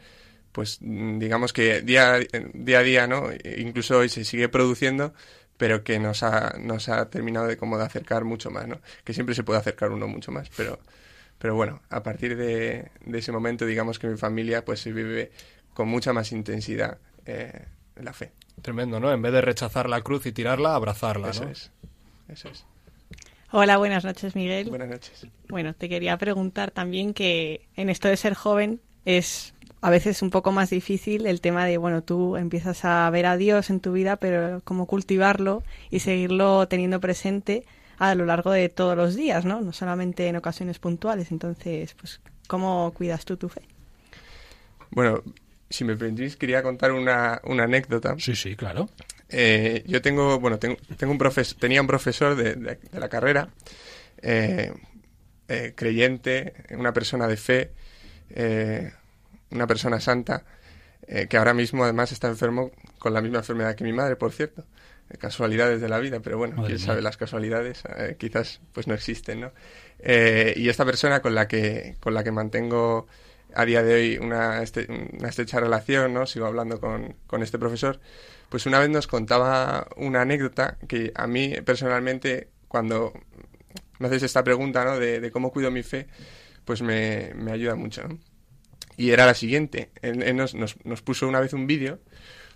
pues mm, digamos que día, día a día, ¿no? Incluso hoy se sigue produciendo, pero que nos ha, nos ha terminado de como de acercar mucho más, ¿no? Que siempre se puede acercar uno mucho más, pero, pero bueno, a partir de, de ese momento, digamos que mi familia pues se vive con mucha más intensidad eh, la fe. Tremendo, ¿no? En vez de rechazar la cruz y tirarla, abrazarla, Eso ¿no? es, eso es. Hola, buenas noches, Miguel. Buenas noches. Bueno, te quería preguntar también que en esto de ser joven es a veces un poco más difícil el tema de, bueno, tú empiezas a ver a Dios en tu vida, pero cómo cultivarlo y seguirlo teniendo presente a lo largo de todos los días, ¿no? No solamente en ocasiones puntuales. Entonces, pues, ¿cómo cuidas tú tu fe? Bueno, si me permitís, quería contar una, una anécdota. Sí, sí, claro. Eh, yo tengo, bueno, tengo, tengo un profes tenía un profesor de, de- de la carrera, eh, eh, creyente, una persona de fe, eh, una persona santa, eh, que ahora mismo además está enfermo con la misma enfermedad que mi madre, por cierto. Eh, Casualidades de la vida, pero bueno, Madre quién mía. sabe las casualidades, eh, quizás pues no existen, ¿no? Eh, y esta persona con la que, con la que mantengo a día de hoy una, este- una estrecha relación, ¿no? Sigo hablando con, con este profesor, pues una vez nos contaba una anécdota que a mí personalmente, cuando me haces esta pregunta, ¿no? De, de cómo cuido mi fe, pues me, me ayuda mucho, ¿no? Y era la siguiente. Nos, nos, nos puso una vez un vídeo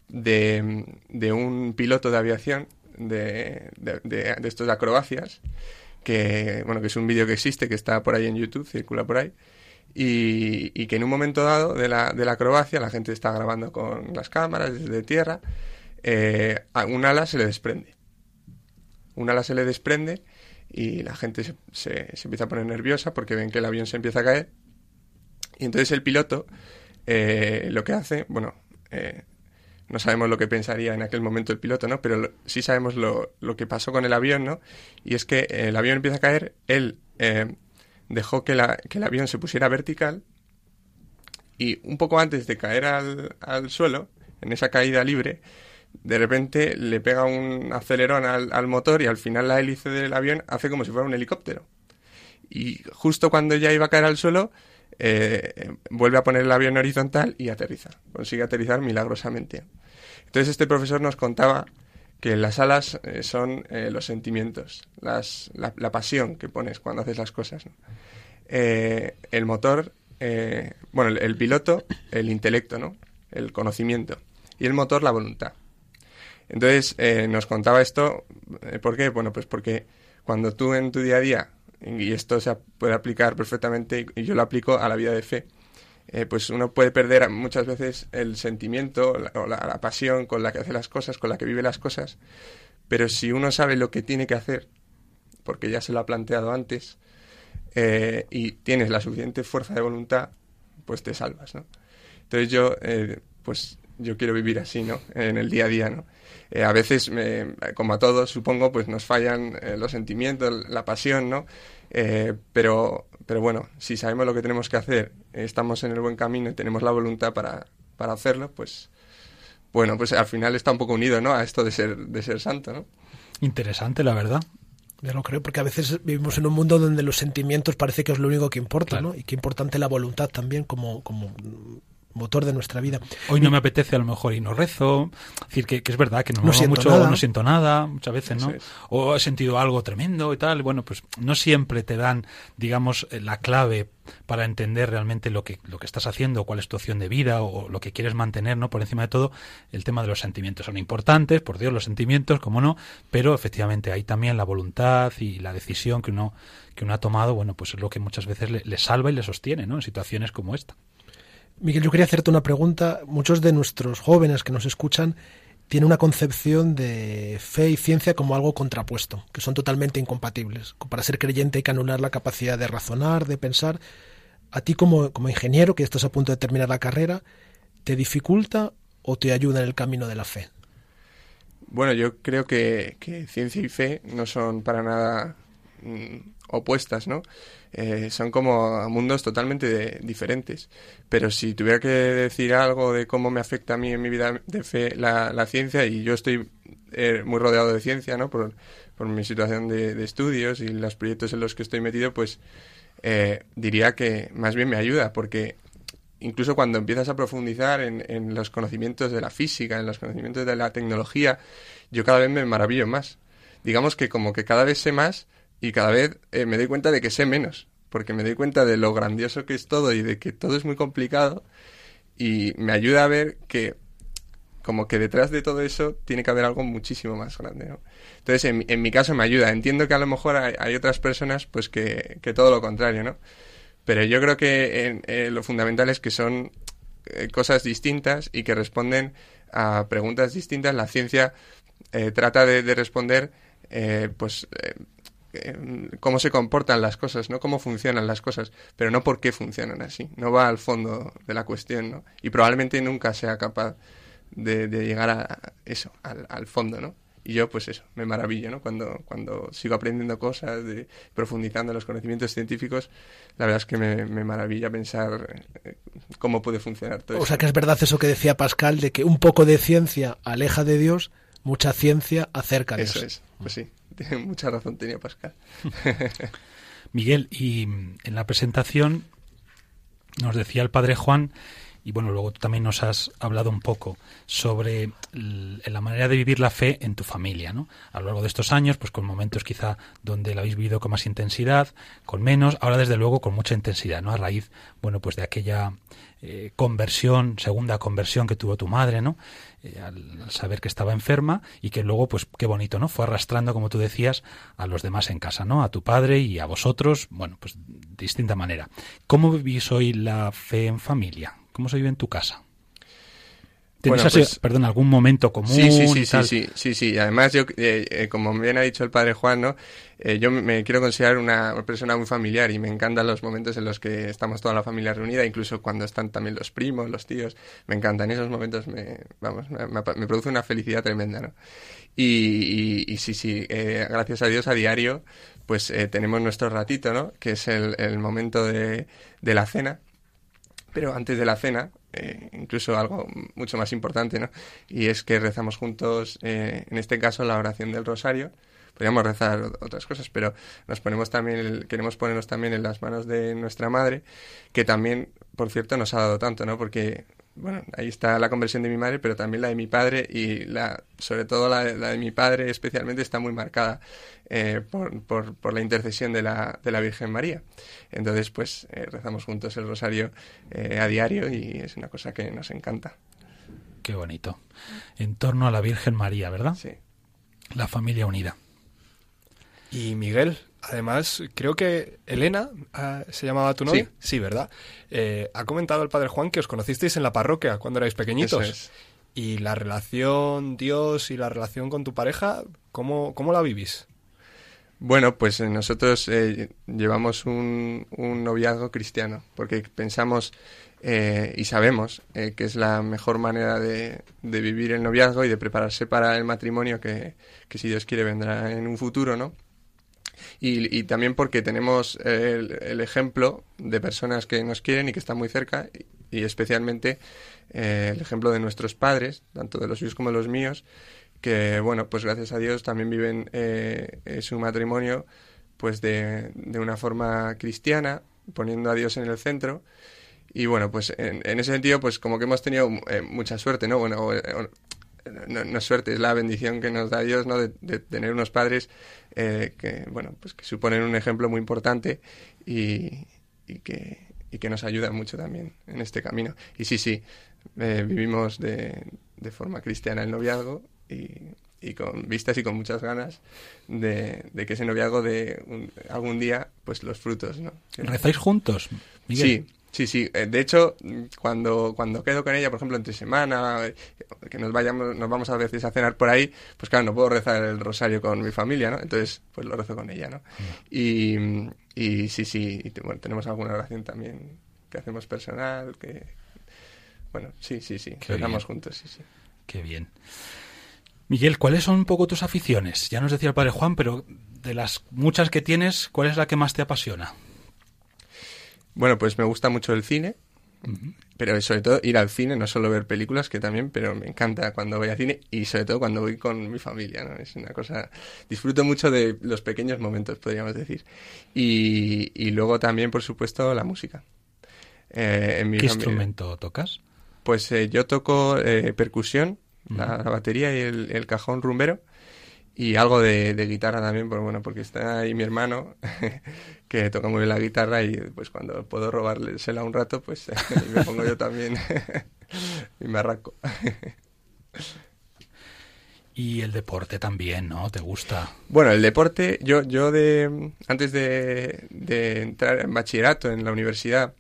de, de un piloto de aviación de, de, de- de estos acrobacias, que, bueno, que es un vídeo que existe, que está por ahí en YouTube, circula por ahí, y, y que en un momento dado de la, de la acrobacia, la gente está grabando con las cámaras desde tierra, eh, un ala se le desprende. Un ala se le desprende y la gente se- se empieza a poner nerviosa porque ven que el avión se empieza a caer. Y entonces el piloto eh, lo que hace, bueno, eh, no sabemos lo que pensaría en aquel momento el piloto, ¿no? Pero lo- sí sabemos lo, lo que pasó con el avión, ¿no? Y es que el avión empieza a caer, él eh, dejó que, la- que el avión se pusiera vertical y un poco antes de caer al, al suelo, en esa caída libre, de repente le pega un acelerón al, al motor y al final la hélice del avión hace como si fuera un helicóptero. Y justo cuando ya iba a caer al suelo, eh, vuelve a poner el avión horizontal y aterriza. Consigue aterrizar milagrosamente. Entonces este profesor nos contaba que las alas eh, son eh, los sentimientos, las, la, pasión que pones cuando haces las cosas. el motor, bueno, el, el piloto, el intelecto, ¿no? El conocimiento. Y el motor, la voluntad. Entonces, nos contaba esto, ¿por qué? Bueno, pues porque cuando tú en tu día a día, y esto se puede aplicar perfectamente, y yo lo aplico a la vida de fe, eh, pues uno puede perder muchas veces el sentimiento la- o la, pasión con la que hace las cosas, con la que vive las cosas, pero si uno sabe lo que tiene que hacer, porque ya se lo ha planteado antes, eh, y tienes la suficiente fuerza de voluntad, pues te salvas, ¿no? Entonces yo, eh, pues yo quiero vivir así, ¿no? En el día a día, ¿no? Eh, a veces, me- como a todos, supongo, pues nos fallan eh, los sentimientos, la pasión, ¿no? Eh, pero, pero bueno, si sabemos lo que tenemos que hacer, eh, estamos en el buen camino y tenemos la voluntad para, para hacerlo, pues bueno, pues al final está un poco unido, ¿no? A esto de ser, de ser santo, ¿no? Interesante, la verdad. Yo lo creo, porque a veces vivimos en un mundo donde los sentimientos parece que es lo único que importa, Claro. ¿no? Y que importante la voluntad también como, como motor de nuestra vida. Hoy no me apetece a lo mejor y no rezo. Es decir, que, que es verdad que no, No siento mucho, nada. no siento nada, muchas veces, ¿no? O he sentido algo tremendo y tal. Bueno, pues no siempre te dan, digamos, eh, la clave para entender realmente lo que, lo que estás haciendo, cuál es tu opción de vida o lo que quieres mantener, ¿no? Por encima de todo, el tema de los sentimientos son importantes, por Dios, los sentimientos, como no, pero efectivamente hay también la voluntad y la decisión que uno, que uno ha tomado, bueno, pues es lo que muchas veces le, le salva y le sostiene, ¿no? En situaciones como esta. Miguel, yo quería hacerte una pregunta. Muchos de nuestros jóvenes que nos escuchan tienen una concepción de fe y ciencia como algo contrapuesto, que son totalmente incompatibles. Para ser creyente hay que anular la capacidad de razonar, de pensar. A ti como, como ingeniero, que estás a punto de terminar la carrera, ¿te dificulta o te ayuda en el camino de la fe? Bueno, yo creo que, ciencia y fe no son para nada mm, opuestas, ¿no? Eh, son como mundos totalmente de- diferentes. Pero si tuviera que decir algo de cómo me afecta a mí en mi vida de fe la, la ciencia, y yo estoy eh, muy rodeado de ciencia, ¿no? Por, por mi situación de, estudios y los proyectos en los que estoy metido, pues eh, diría que más bien me ayuda, porque incluso cuando empiezas a profundizar en, en los conocimientos de la física, en los conocimientos de la tecnología, yo cada vez me maravillo más. Digamos que como que cada vez sé más y cada vez eh, me doy cuenta de que sé menos, porque me doy cuenta de lo grandioso que es todo y de que todo es muy complicado y me ayuda a ver que como que detrás de todo eso tiene que haber algo muchísimo más grande, ¿no? Entonces, en, en mi caso me ayuda. Entiendo que a lo mejor hay, hay otras personas pues que, que todo lo contrario, ¿no? Pero yo creo que en- eh, lo fundamental es que son eh, cosas distintas y que responden a preguntas distintas. La ciencia eh, trata de, de responder, pues, cómo se comportan las cosas, no cómo funcionan las cosas, pero no por qué funcionan así. No va al fondo de la cuestión, ¿no? Y probablemente nunca sea capaz de, de llegar a eso, al, al fondo, ¿no? Y yo, pues eso, me maravillo, ¿no? Cuando, cuando sigo aprendiendo cosas, de, profundizando en los conocimientos científicos, la verdad es que me, me maravilla pensar eh, cómo puede funcionar todo O eso. sea que es verdad eso que decía Pascal, de que un poco de ciencia aleja de Dios, mucha ciencia acerca de Eso Dios. es, pues sí, tiene mucha razón tenía Pascal. Miguel, y en la presentación nos decía el padre Juan, y bueno, luego tú también nos has hablado un poco sobre la manera de vivir la fe en tu familia, ¿no? A lo largo de estos años, pues con momentos quizá donde la habéis vivido con más intensidad, con menos, ahora desde luego con mucha intensidad, ¿no? A raíz, bueno, pues de aquella eh, conversión, segunda conversión que tuvo tu madre, ¿no? Eh, al, al saber que estaba enferma y que luego, pues qué bonito, ¿no? Fue arrastrando, como tú decías, a los demás en casa, ¿no? A tu padre y a vosotros, bueno, pues de distinta manera. ¿Cómo vivís hoy la fe en familia? ¿Cómo se vive en tu casa? ¿Tenéis Bueno, pues- perdón, algún momento común? Sí, sí, sí, sí, tal? sí, sí, Además, yo, eh, eh, como bien ha dicho el padre Juan, ¿no? Eh, yo me- quiero considerar una persona muy familiar y me encantan los momentos en los que estamos toda la familia reunida, incluso cuando están también los primos, los tíos. Me encantan esos momentos, me, vamos, me, me- me produce una felicidad tremenda, ¿no? Y, y- y sí, sí, eh, gracias a Dios a diario, pues tenemos nuestro ratito, ¿no? Que es el, el momento de, de la cena. Pero antes de la cena, eh, incluso algo mucho más importante, ¿no? Y es que rezamos juntos, eh, en este caso, la oración del rosario. Podríamos rezar otras cosas, pero nos ponemos también, el- queremos ponernos también en las manos de nuestra madre, que también, por cierto, nos ha dado tanto, ¿no? Porque, bueno, ahí está la conversión de mi madre, pero también la de mi padre y la, sobre todo la, de- la de mi padre especialmente está muy marcada eh, por, por, por la intercesión de la, de la Virgen María. Entonces, pues eh, rezamos juntos el rosario eh, a diario y es una cosa que nos encanta. Qué bonito. En torno a la Virgen María, ¿verdad? Sí. La familia unida. Y Miguel, Además, creo que Elena, ah, ¿se llamaba tu novia? Sí. ¿verdad? Eh, ha comentado el padre Juan que os conocisteis en la parroquia cuando erais pequeñitos. Eso es. Y la relación Dios y la relación con tu pareja, ¿cómo, cómo la vivís? Bueno, pues eh, nosotros eh, llevamos un, un noviazgo cristiano, porque pensamos eh, y sabemos que es la mejor manera de, de vivir el noviazgo y de prepararse para el matrimonio que, que si Dios quiere vendrá en un futuro, ¿no? Y, y también porque tenemos el, ejemplo de personas que nos quieren y que están muy cerca, y, especialmente eh, el ejemplo de nuestros padres, tanto de los suyos como de los míos, que, bueno, pues gracias a Dios también viven eh, eh, su matrimonio pues de, de una forma cristiana, poniendo a Dios en el centro. Y bueno, pues en, en ese sentido, pues como que hemos tenido eh, mucha suerte, ¿no? Bueno, no es suerte, es la bendición que nos da Dios, ¿no? De, de tener unos padres eh, que, bueno, pues que suponen un ejemplo muy importante y, y que, y que nos ayudan mucho también en este camino. Y sí, sí, eh, vivimos de, de forma cristiana el noviazgo y, y con vistas y con muchas ganas de, de que ese noviazgo de un- algún día, pues los frutos, ¿no? ¿Rezáis juntos, Miguel? Sí, sí, sí. Eh, De hecho, mm, cuando, cuando quedo con ella, por ejemplo, entre semana, eh, que nos vayamos, nos vamos a veces a cenar por ahí, pues claro, no puedo rezar el rosario con mi familia, ¿no? Entonces, pues lo rezo con ella, ¿no? Y, y sí, sí, y bueno, tenemos alguna oración también que hacemos personal, que... Bueno, sí, sí, sí, Qué rezamos bien. juntos, sí, sí. Qué bien. Miguel, ¿cuáles son un poco tus aficiones? Ya nos decía el padre Juan, pero de las muchas que tienes, ¿cuál es la que más te apasiona? Bueno, pues me gusta mucho el cine, pero sobre todo ir al cine, no solo ver películas, que también, pero me encanta cuando voy al cine y sobre todo cuando voy con mi familia, ¿no? Es una cosa... Disfruto mucho de los pequeños momentos, podríamos decir. Y, y luego también, por supuesto, la música. Eh, en mi ¿Qué instrumento tocas? Pues eh, yo toco eh, percusión, la, la batería y el, el cajón rumbero y algo de, de guitarra también, pero bueno, porque está ahí mi hermano que toca muy bien la guitarra y pues cuando puedo robársela un rato, pues me pongo yo también y me arranco. Y el deporte también, ¿no? ¿Te gusta? Bueno, el deporte, yo, yo de antes de, de entrar en bachillerato en la universidad,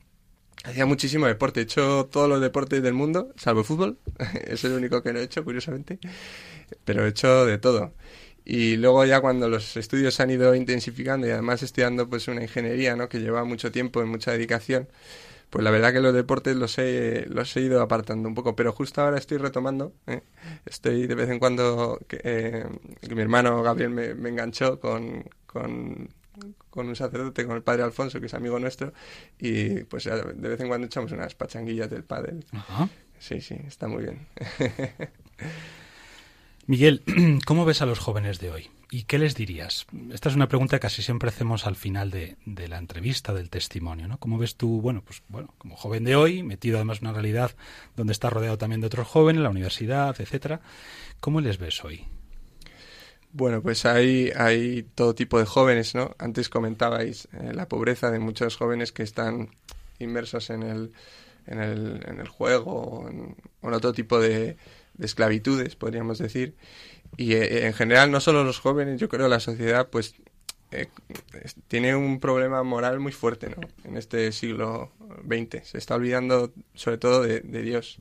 hacía muchísimo deporte. He hecho todos los deportes del mundo, salvo el fútbol. es el único que no he hecho, curiosamente. Pero he hecho de todo. Y luego ya cuando los estudios se han ido intensificando y además estudiando pues una ingeniería, ¿no? Que lleva mucho tiempo y mucha dedicación, pues la verdad que los deportes los he, los he ido apartando un poco, pero justo ahora estoy retomando. ¿eh? Estoy de vez en cuando, que, eh, que mi hermano Gabriel me, me enganchó con, con, con un sacerdote, con el padre Alfonso, que es amigo nuestro, y pues de vez en cuando echamos unas pachanguillas del padre. Ajá. Sí, sí, está muy bien. Miguel, ¿cómo ves a los jóvenes de hoy? ¿Y qué les dirías? Esta es una pregunta que casi siempre hacemos al final de, de la entrevista, del testimonio, ¿no? ¿Cómo ves tú, bueno, pues bueno, como joven de hoy, metido además en una realidad donde estás rodeado también de otros jóvenes, la universidad, etcétera? ¿Cómo les ves hoy? Bueno, pues hay, hay todo tipo de jóvenes, ¿no? Antes comentabais eh, la pobreza de muchos jóvenes que están inmersos en el, en el, en el juego o en, en otro tipo de, de esclavitudes, podríamos decir. Y eh, en general, no solo los jóvenes, yo creo la sociedad, pues eh, tiene un problema moral muy fuerte, ¿no? En este siglo XX. Se está olvidando sobre todo de, Dios.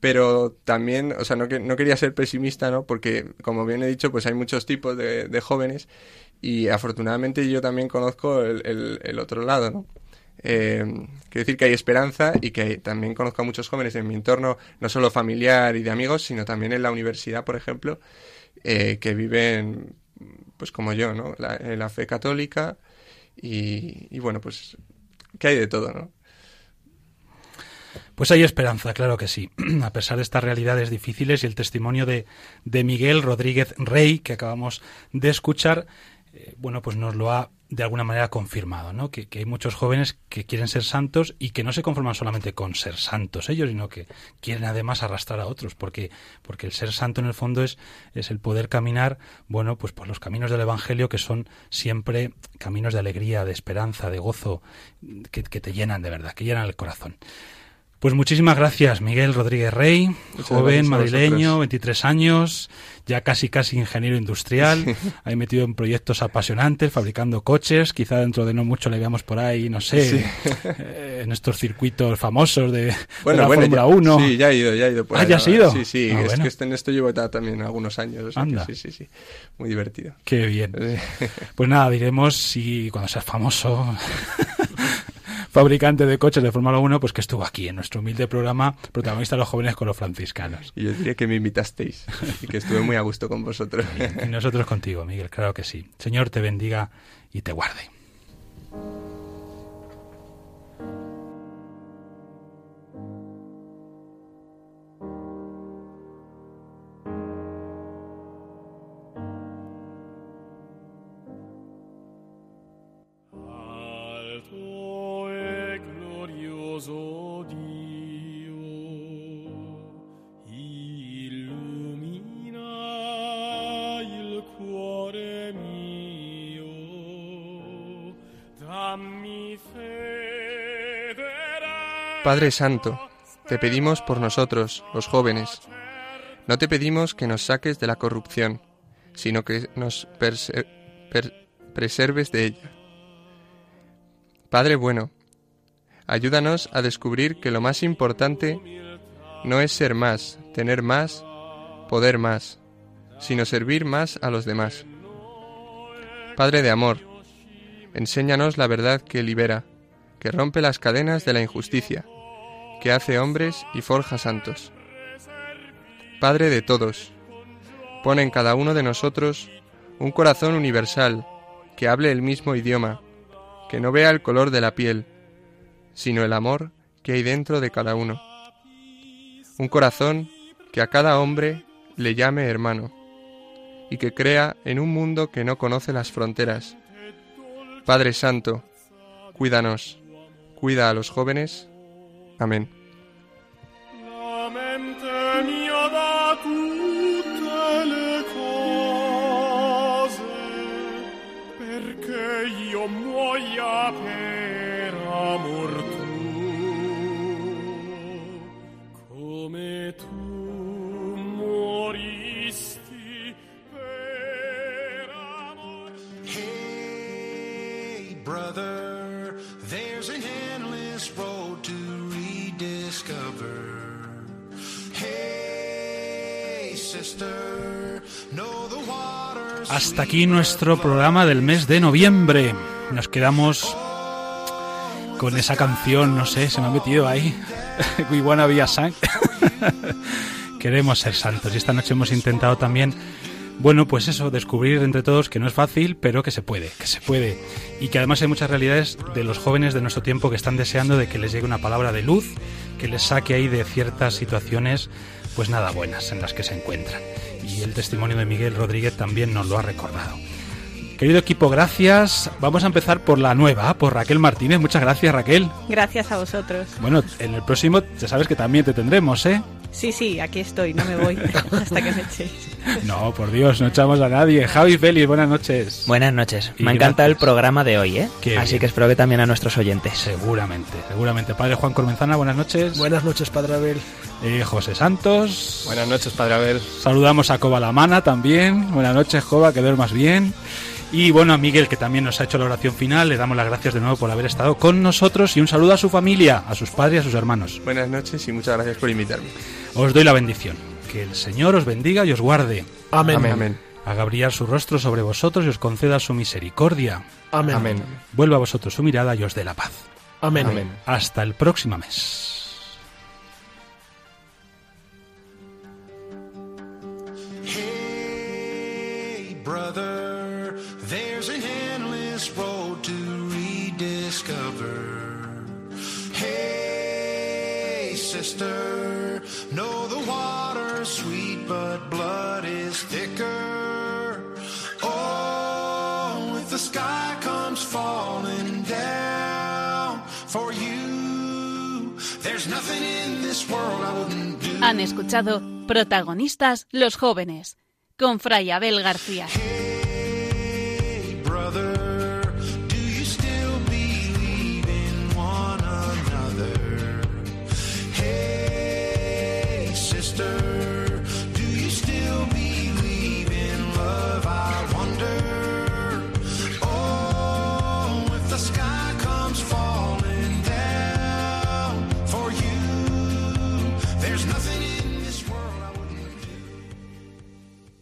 Pero también, o sea, no, que- no quería ser pesimista, ¿no? Porque, como bien he dicho, pues hay muchos tipos de, jóvenes y afortunadamente yo también conozco el, el- el otro lado, ¿no? Eh, quiero decir que hay esperanza y que también conozco a muchos jóvenes en mi entorno, no solo familiar y de amigos, sino también en la universidad, por ejemplo, eh, que viven, pues como yo, ¿no? La, la fe católica y, bueno, pues que hay de todo, ¿no? Pues hay esperanza, claro que sí, a pesar de estas realidades difíciles y el testimonio de, de Miguel Rodríguez Rey que acabamos de escuchar, eh, bueno, pues nos lo ha de alguna manera confirmado, ¿no? Que, que hay muchos jóvenes que quieren ser santos y que no se conforman solamente con ser santos ellos, sino que quieren además arrastrar a otros, porque, porque el ser santo en el fondo es, es el poder caminar, bueno, pues por los caminos del Evangelio que son siempre caminos de alegría, de esperanza, de gozo, que, que te llenan de verdad, que llenan el corazón. Pues muchísimas gracias, Miguel Rodríguez Rey, Muchas joven madrileño, vosotros. 23 años, ya casi casi ingeniero industrial, ahí metido en proyectos apasionantes, fabricando coches, quizá dentro de no mucho le veamos por ahí, no sé, Sí. eh, en estos circuitos famosos de, de Bueno, la bueno, Fórmula ya- 1. Sí, ya he ido, ya he ido. por Ah, ahí, ¿ya la has ido? Sí, sí, Ah, es bueno. que este- en esto llevo ta- también algunos años. o sea Anda. sí, sí, sí. Muy divertido. Qué bien. Pues nada, diremos si cuando seas famoso fabricante de coches de Fórmula 1, pues que estuvo aquí en nuestro humilde programa protagonista de los jóvenes con los franciscanos. Y yo diría que me invitasteis y que estuve muy a gusto con vosotros. Y nosotros contigo, Miguel, claro que sí. Señor te bendiga y te guarde. Padre Santo, te pedimos por nosotros, los jóvenes. No te pedimos que nos saques de la corrupción, sino que nos preserves de ella. Padre bueno, ayúdanos a descubrir que lo más importante no es ser más, tener más, poder más, sino servir más a los demás. Padre de amor, enséñanos la verdad que libera, que rompe las cadenas de la injusticia, que hace hombres y forja santos. Padre de todos, pon en cada uno de nosotros un corazón universal, que hable el mismo idioma, que no vea el color de la piel, sino el amor que hay dentro de cada uno. Un corazón que a cada hombre le llame hermano, y que crea en un mundo que no conoce las fronteras. Padre Santo, cuídanos, cuida a los jóvenes. Amén. Hasta aquí nuestro programa del mes de noviembre. Nos quedamos con esa canción, no sé, se me ha metido ahí. We wanna be a. Queremos ser santos y esta noche hemos intentado también, bueno, pues eso, descubrir entre todos que no es fácil, pero que se puede, que se puede. Y que además hay muchas realidades de los jóvenes de nuestro tiempo que están deseando de que les llegue una palabra de luz, que les saque ahí de ciertas situaciones, pues nada buenas en las que se encuentran. Y el testimonio de Miguel Rodríguez también nos lo ha recordado. Querido equipo, gracias. Vamos a empezar por la nueva, por Raquel Martínez. Muchas gracias, Raquel. Gracias a vosotros. Bueno, en el próximo ya sabes que también te tendremos, ¿eh? Sí, sí, aquí estoy, no me voy hasta que me echéis. No, por Dios, no echamos a nadie. Javi Félix, buenas noches. Buenas noches. Y Me encanta gracias. el programa de hoy, ¿eh? Qué Así bien. que espero que también a nuestros oyentes. Seguramente, seguramente. Padre Juan Cormenzana, buenas noches. Buenas noches, Padre Abel. Eh, José Santos. Buenas noches, Padre Abel. Saludamos a Coba Lamana también. Buenas noches, Coba, que duermas bien. Y bueno, a Miguel, que también nos ha hecho la oración final, le damos las gracias de nuevo por haber estado con nosotros y un saludo a su familia, a sus padres y a sus hermanos. Buenas noches y muchas gracias por invitarme. Os doy la bendición. Que el Señor os bendiga y os guarde. Amén. Amén. Amén. Haga brillar su rostro sobre vosotros y os conceda su misericordia. Amén. Amén. Vuelva a vosotros su mirada y os dé la paz. Amén. Amén. Hasta el próximo mes. Hey, brother, the sky comes falling down for you. There's nothing in this world I wouldn't do. Han escuchado protagonistas los jóvenes con Fray Abel García. Hey, brother.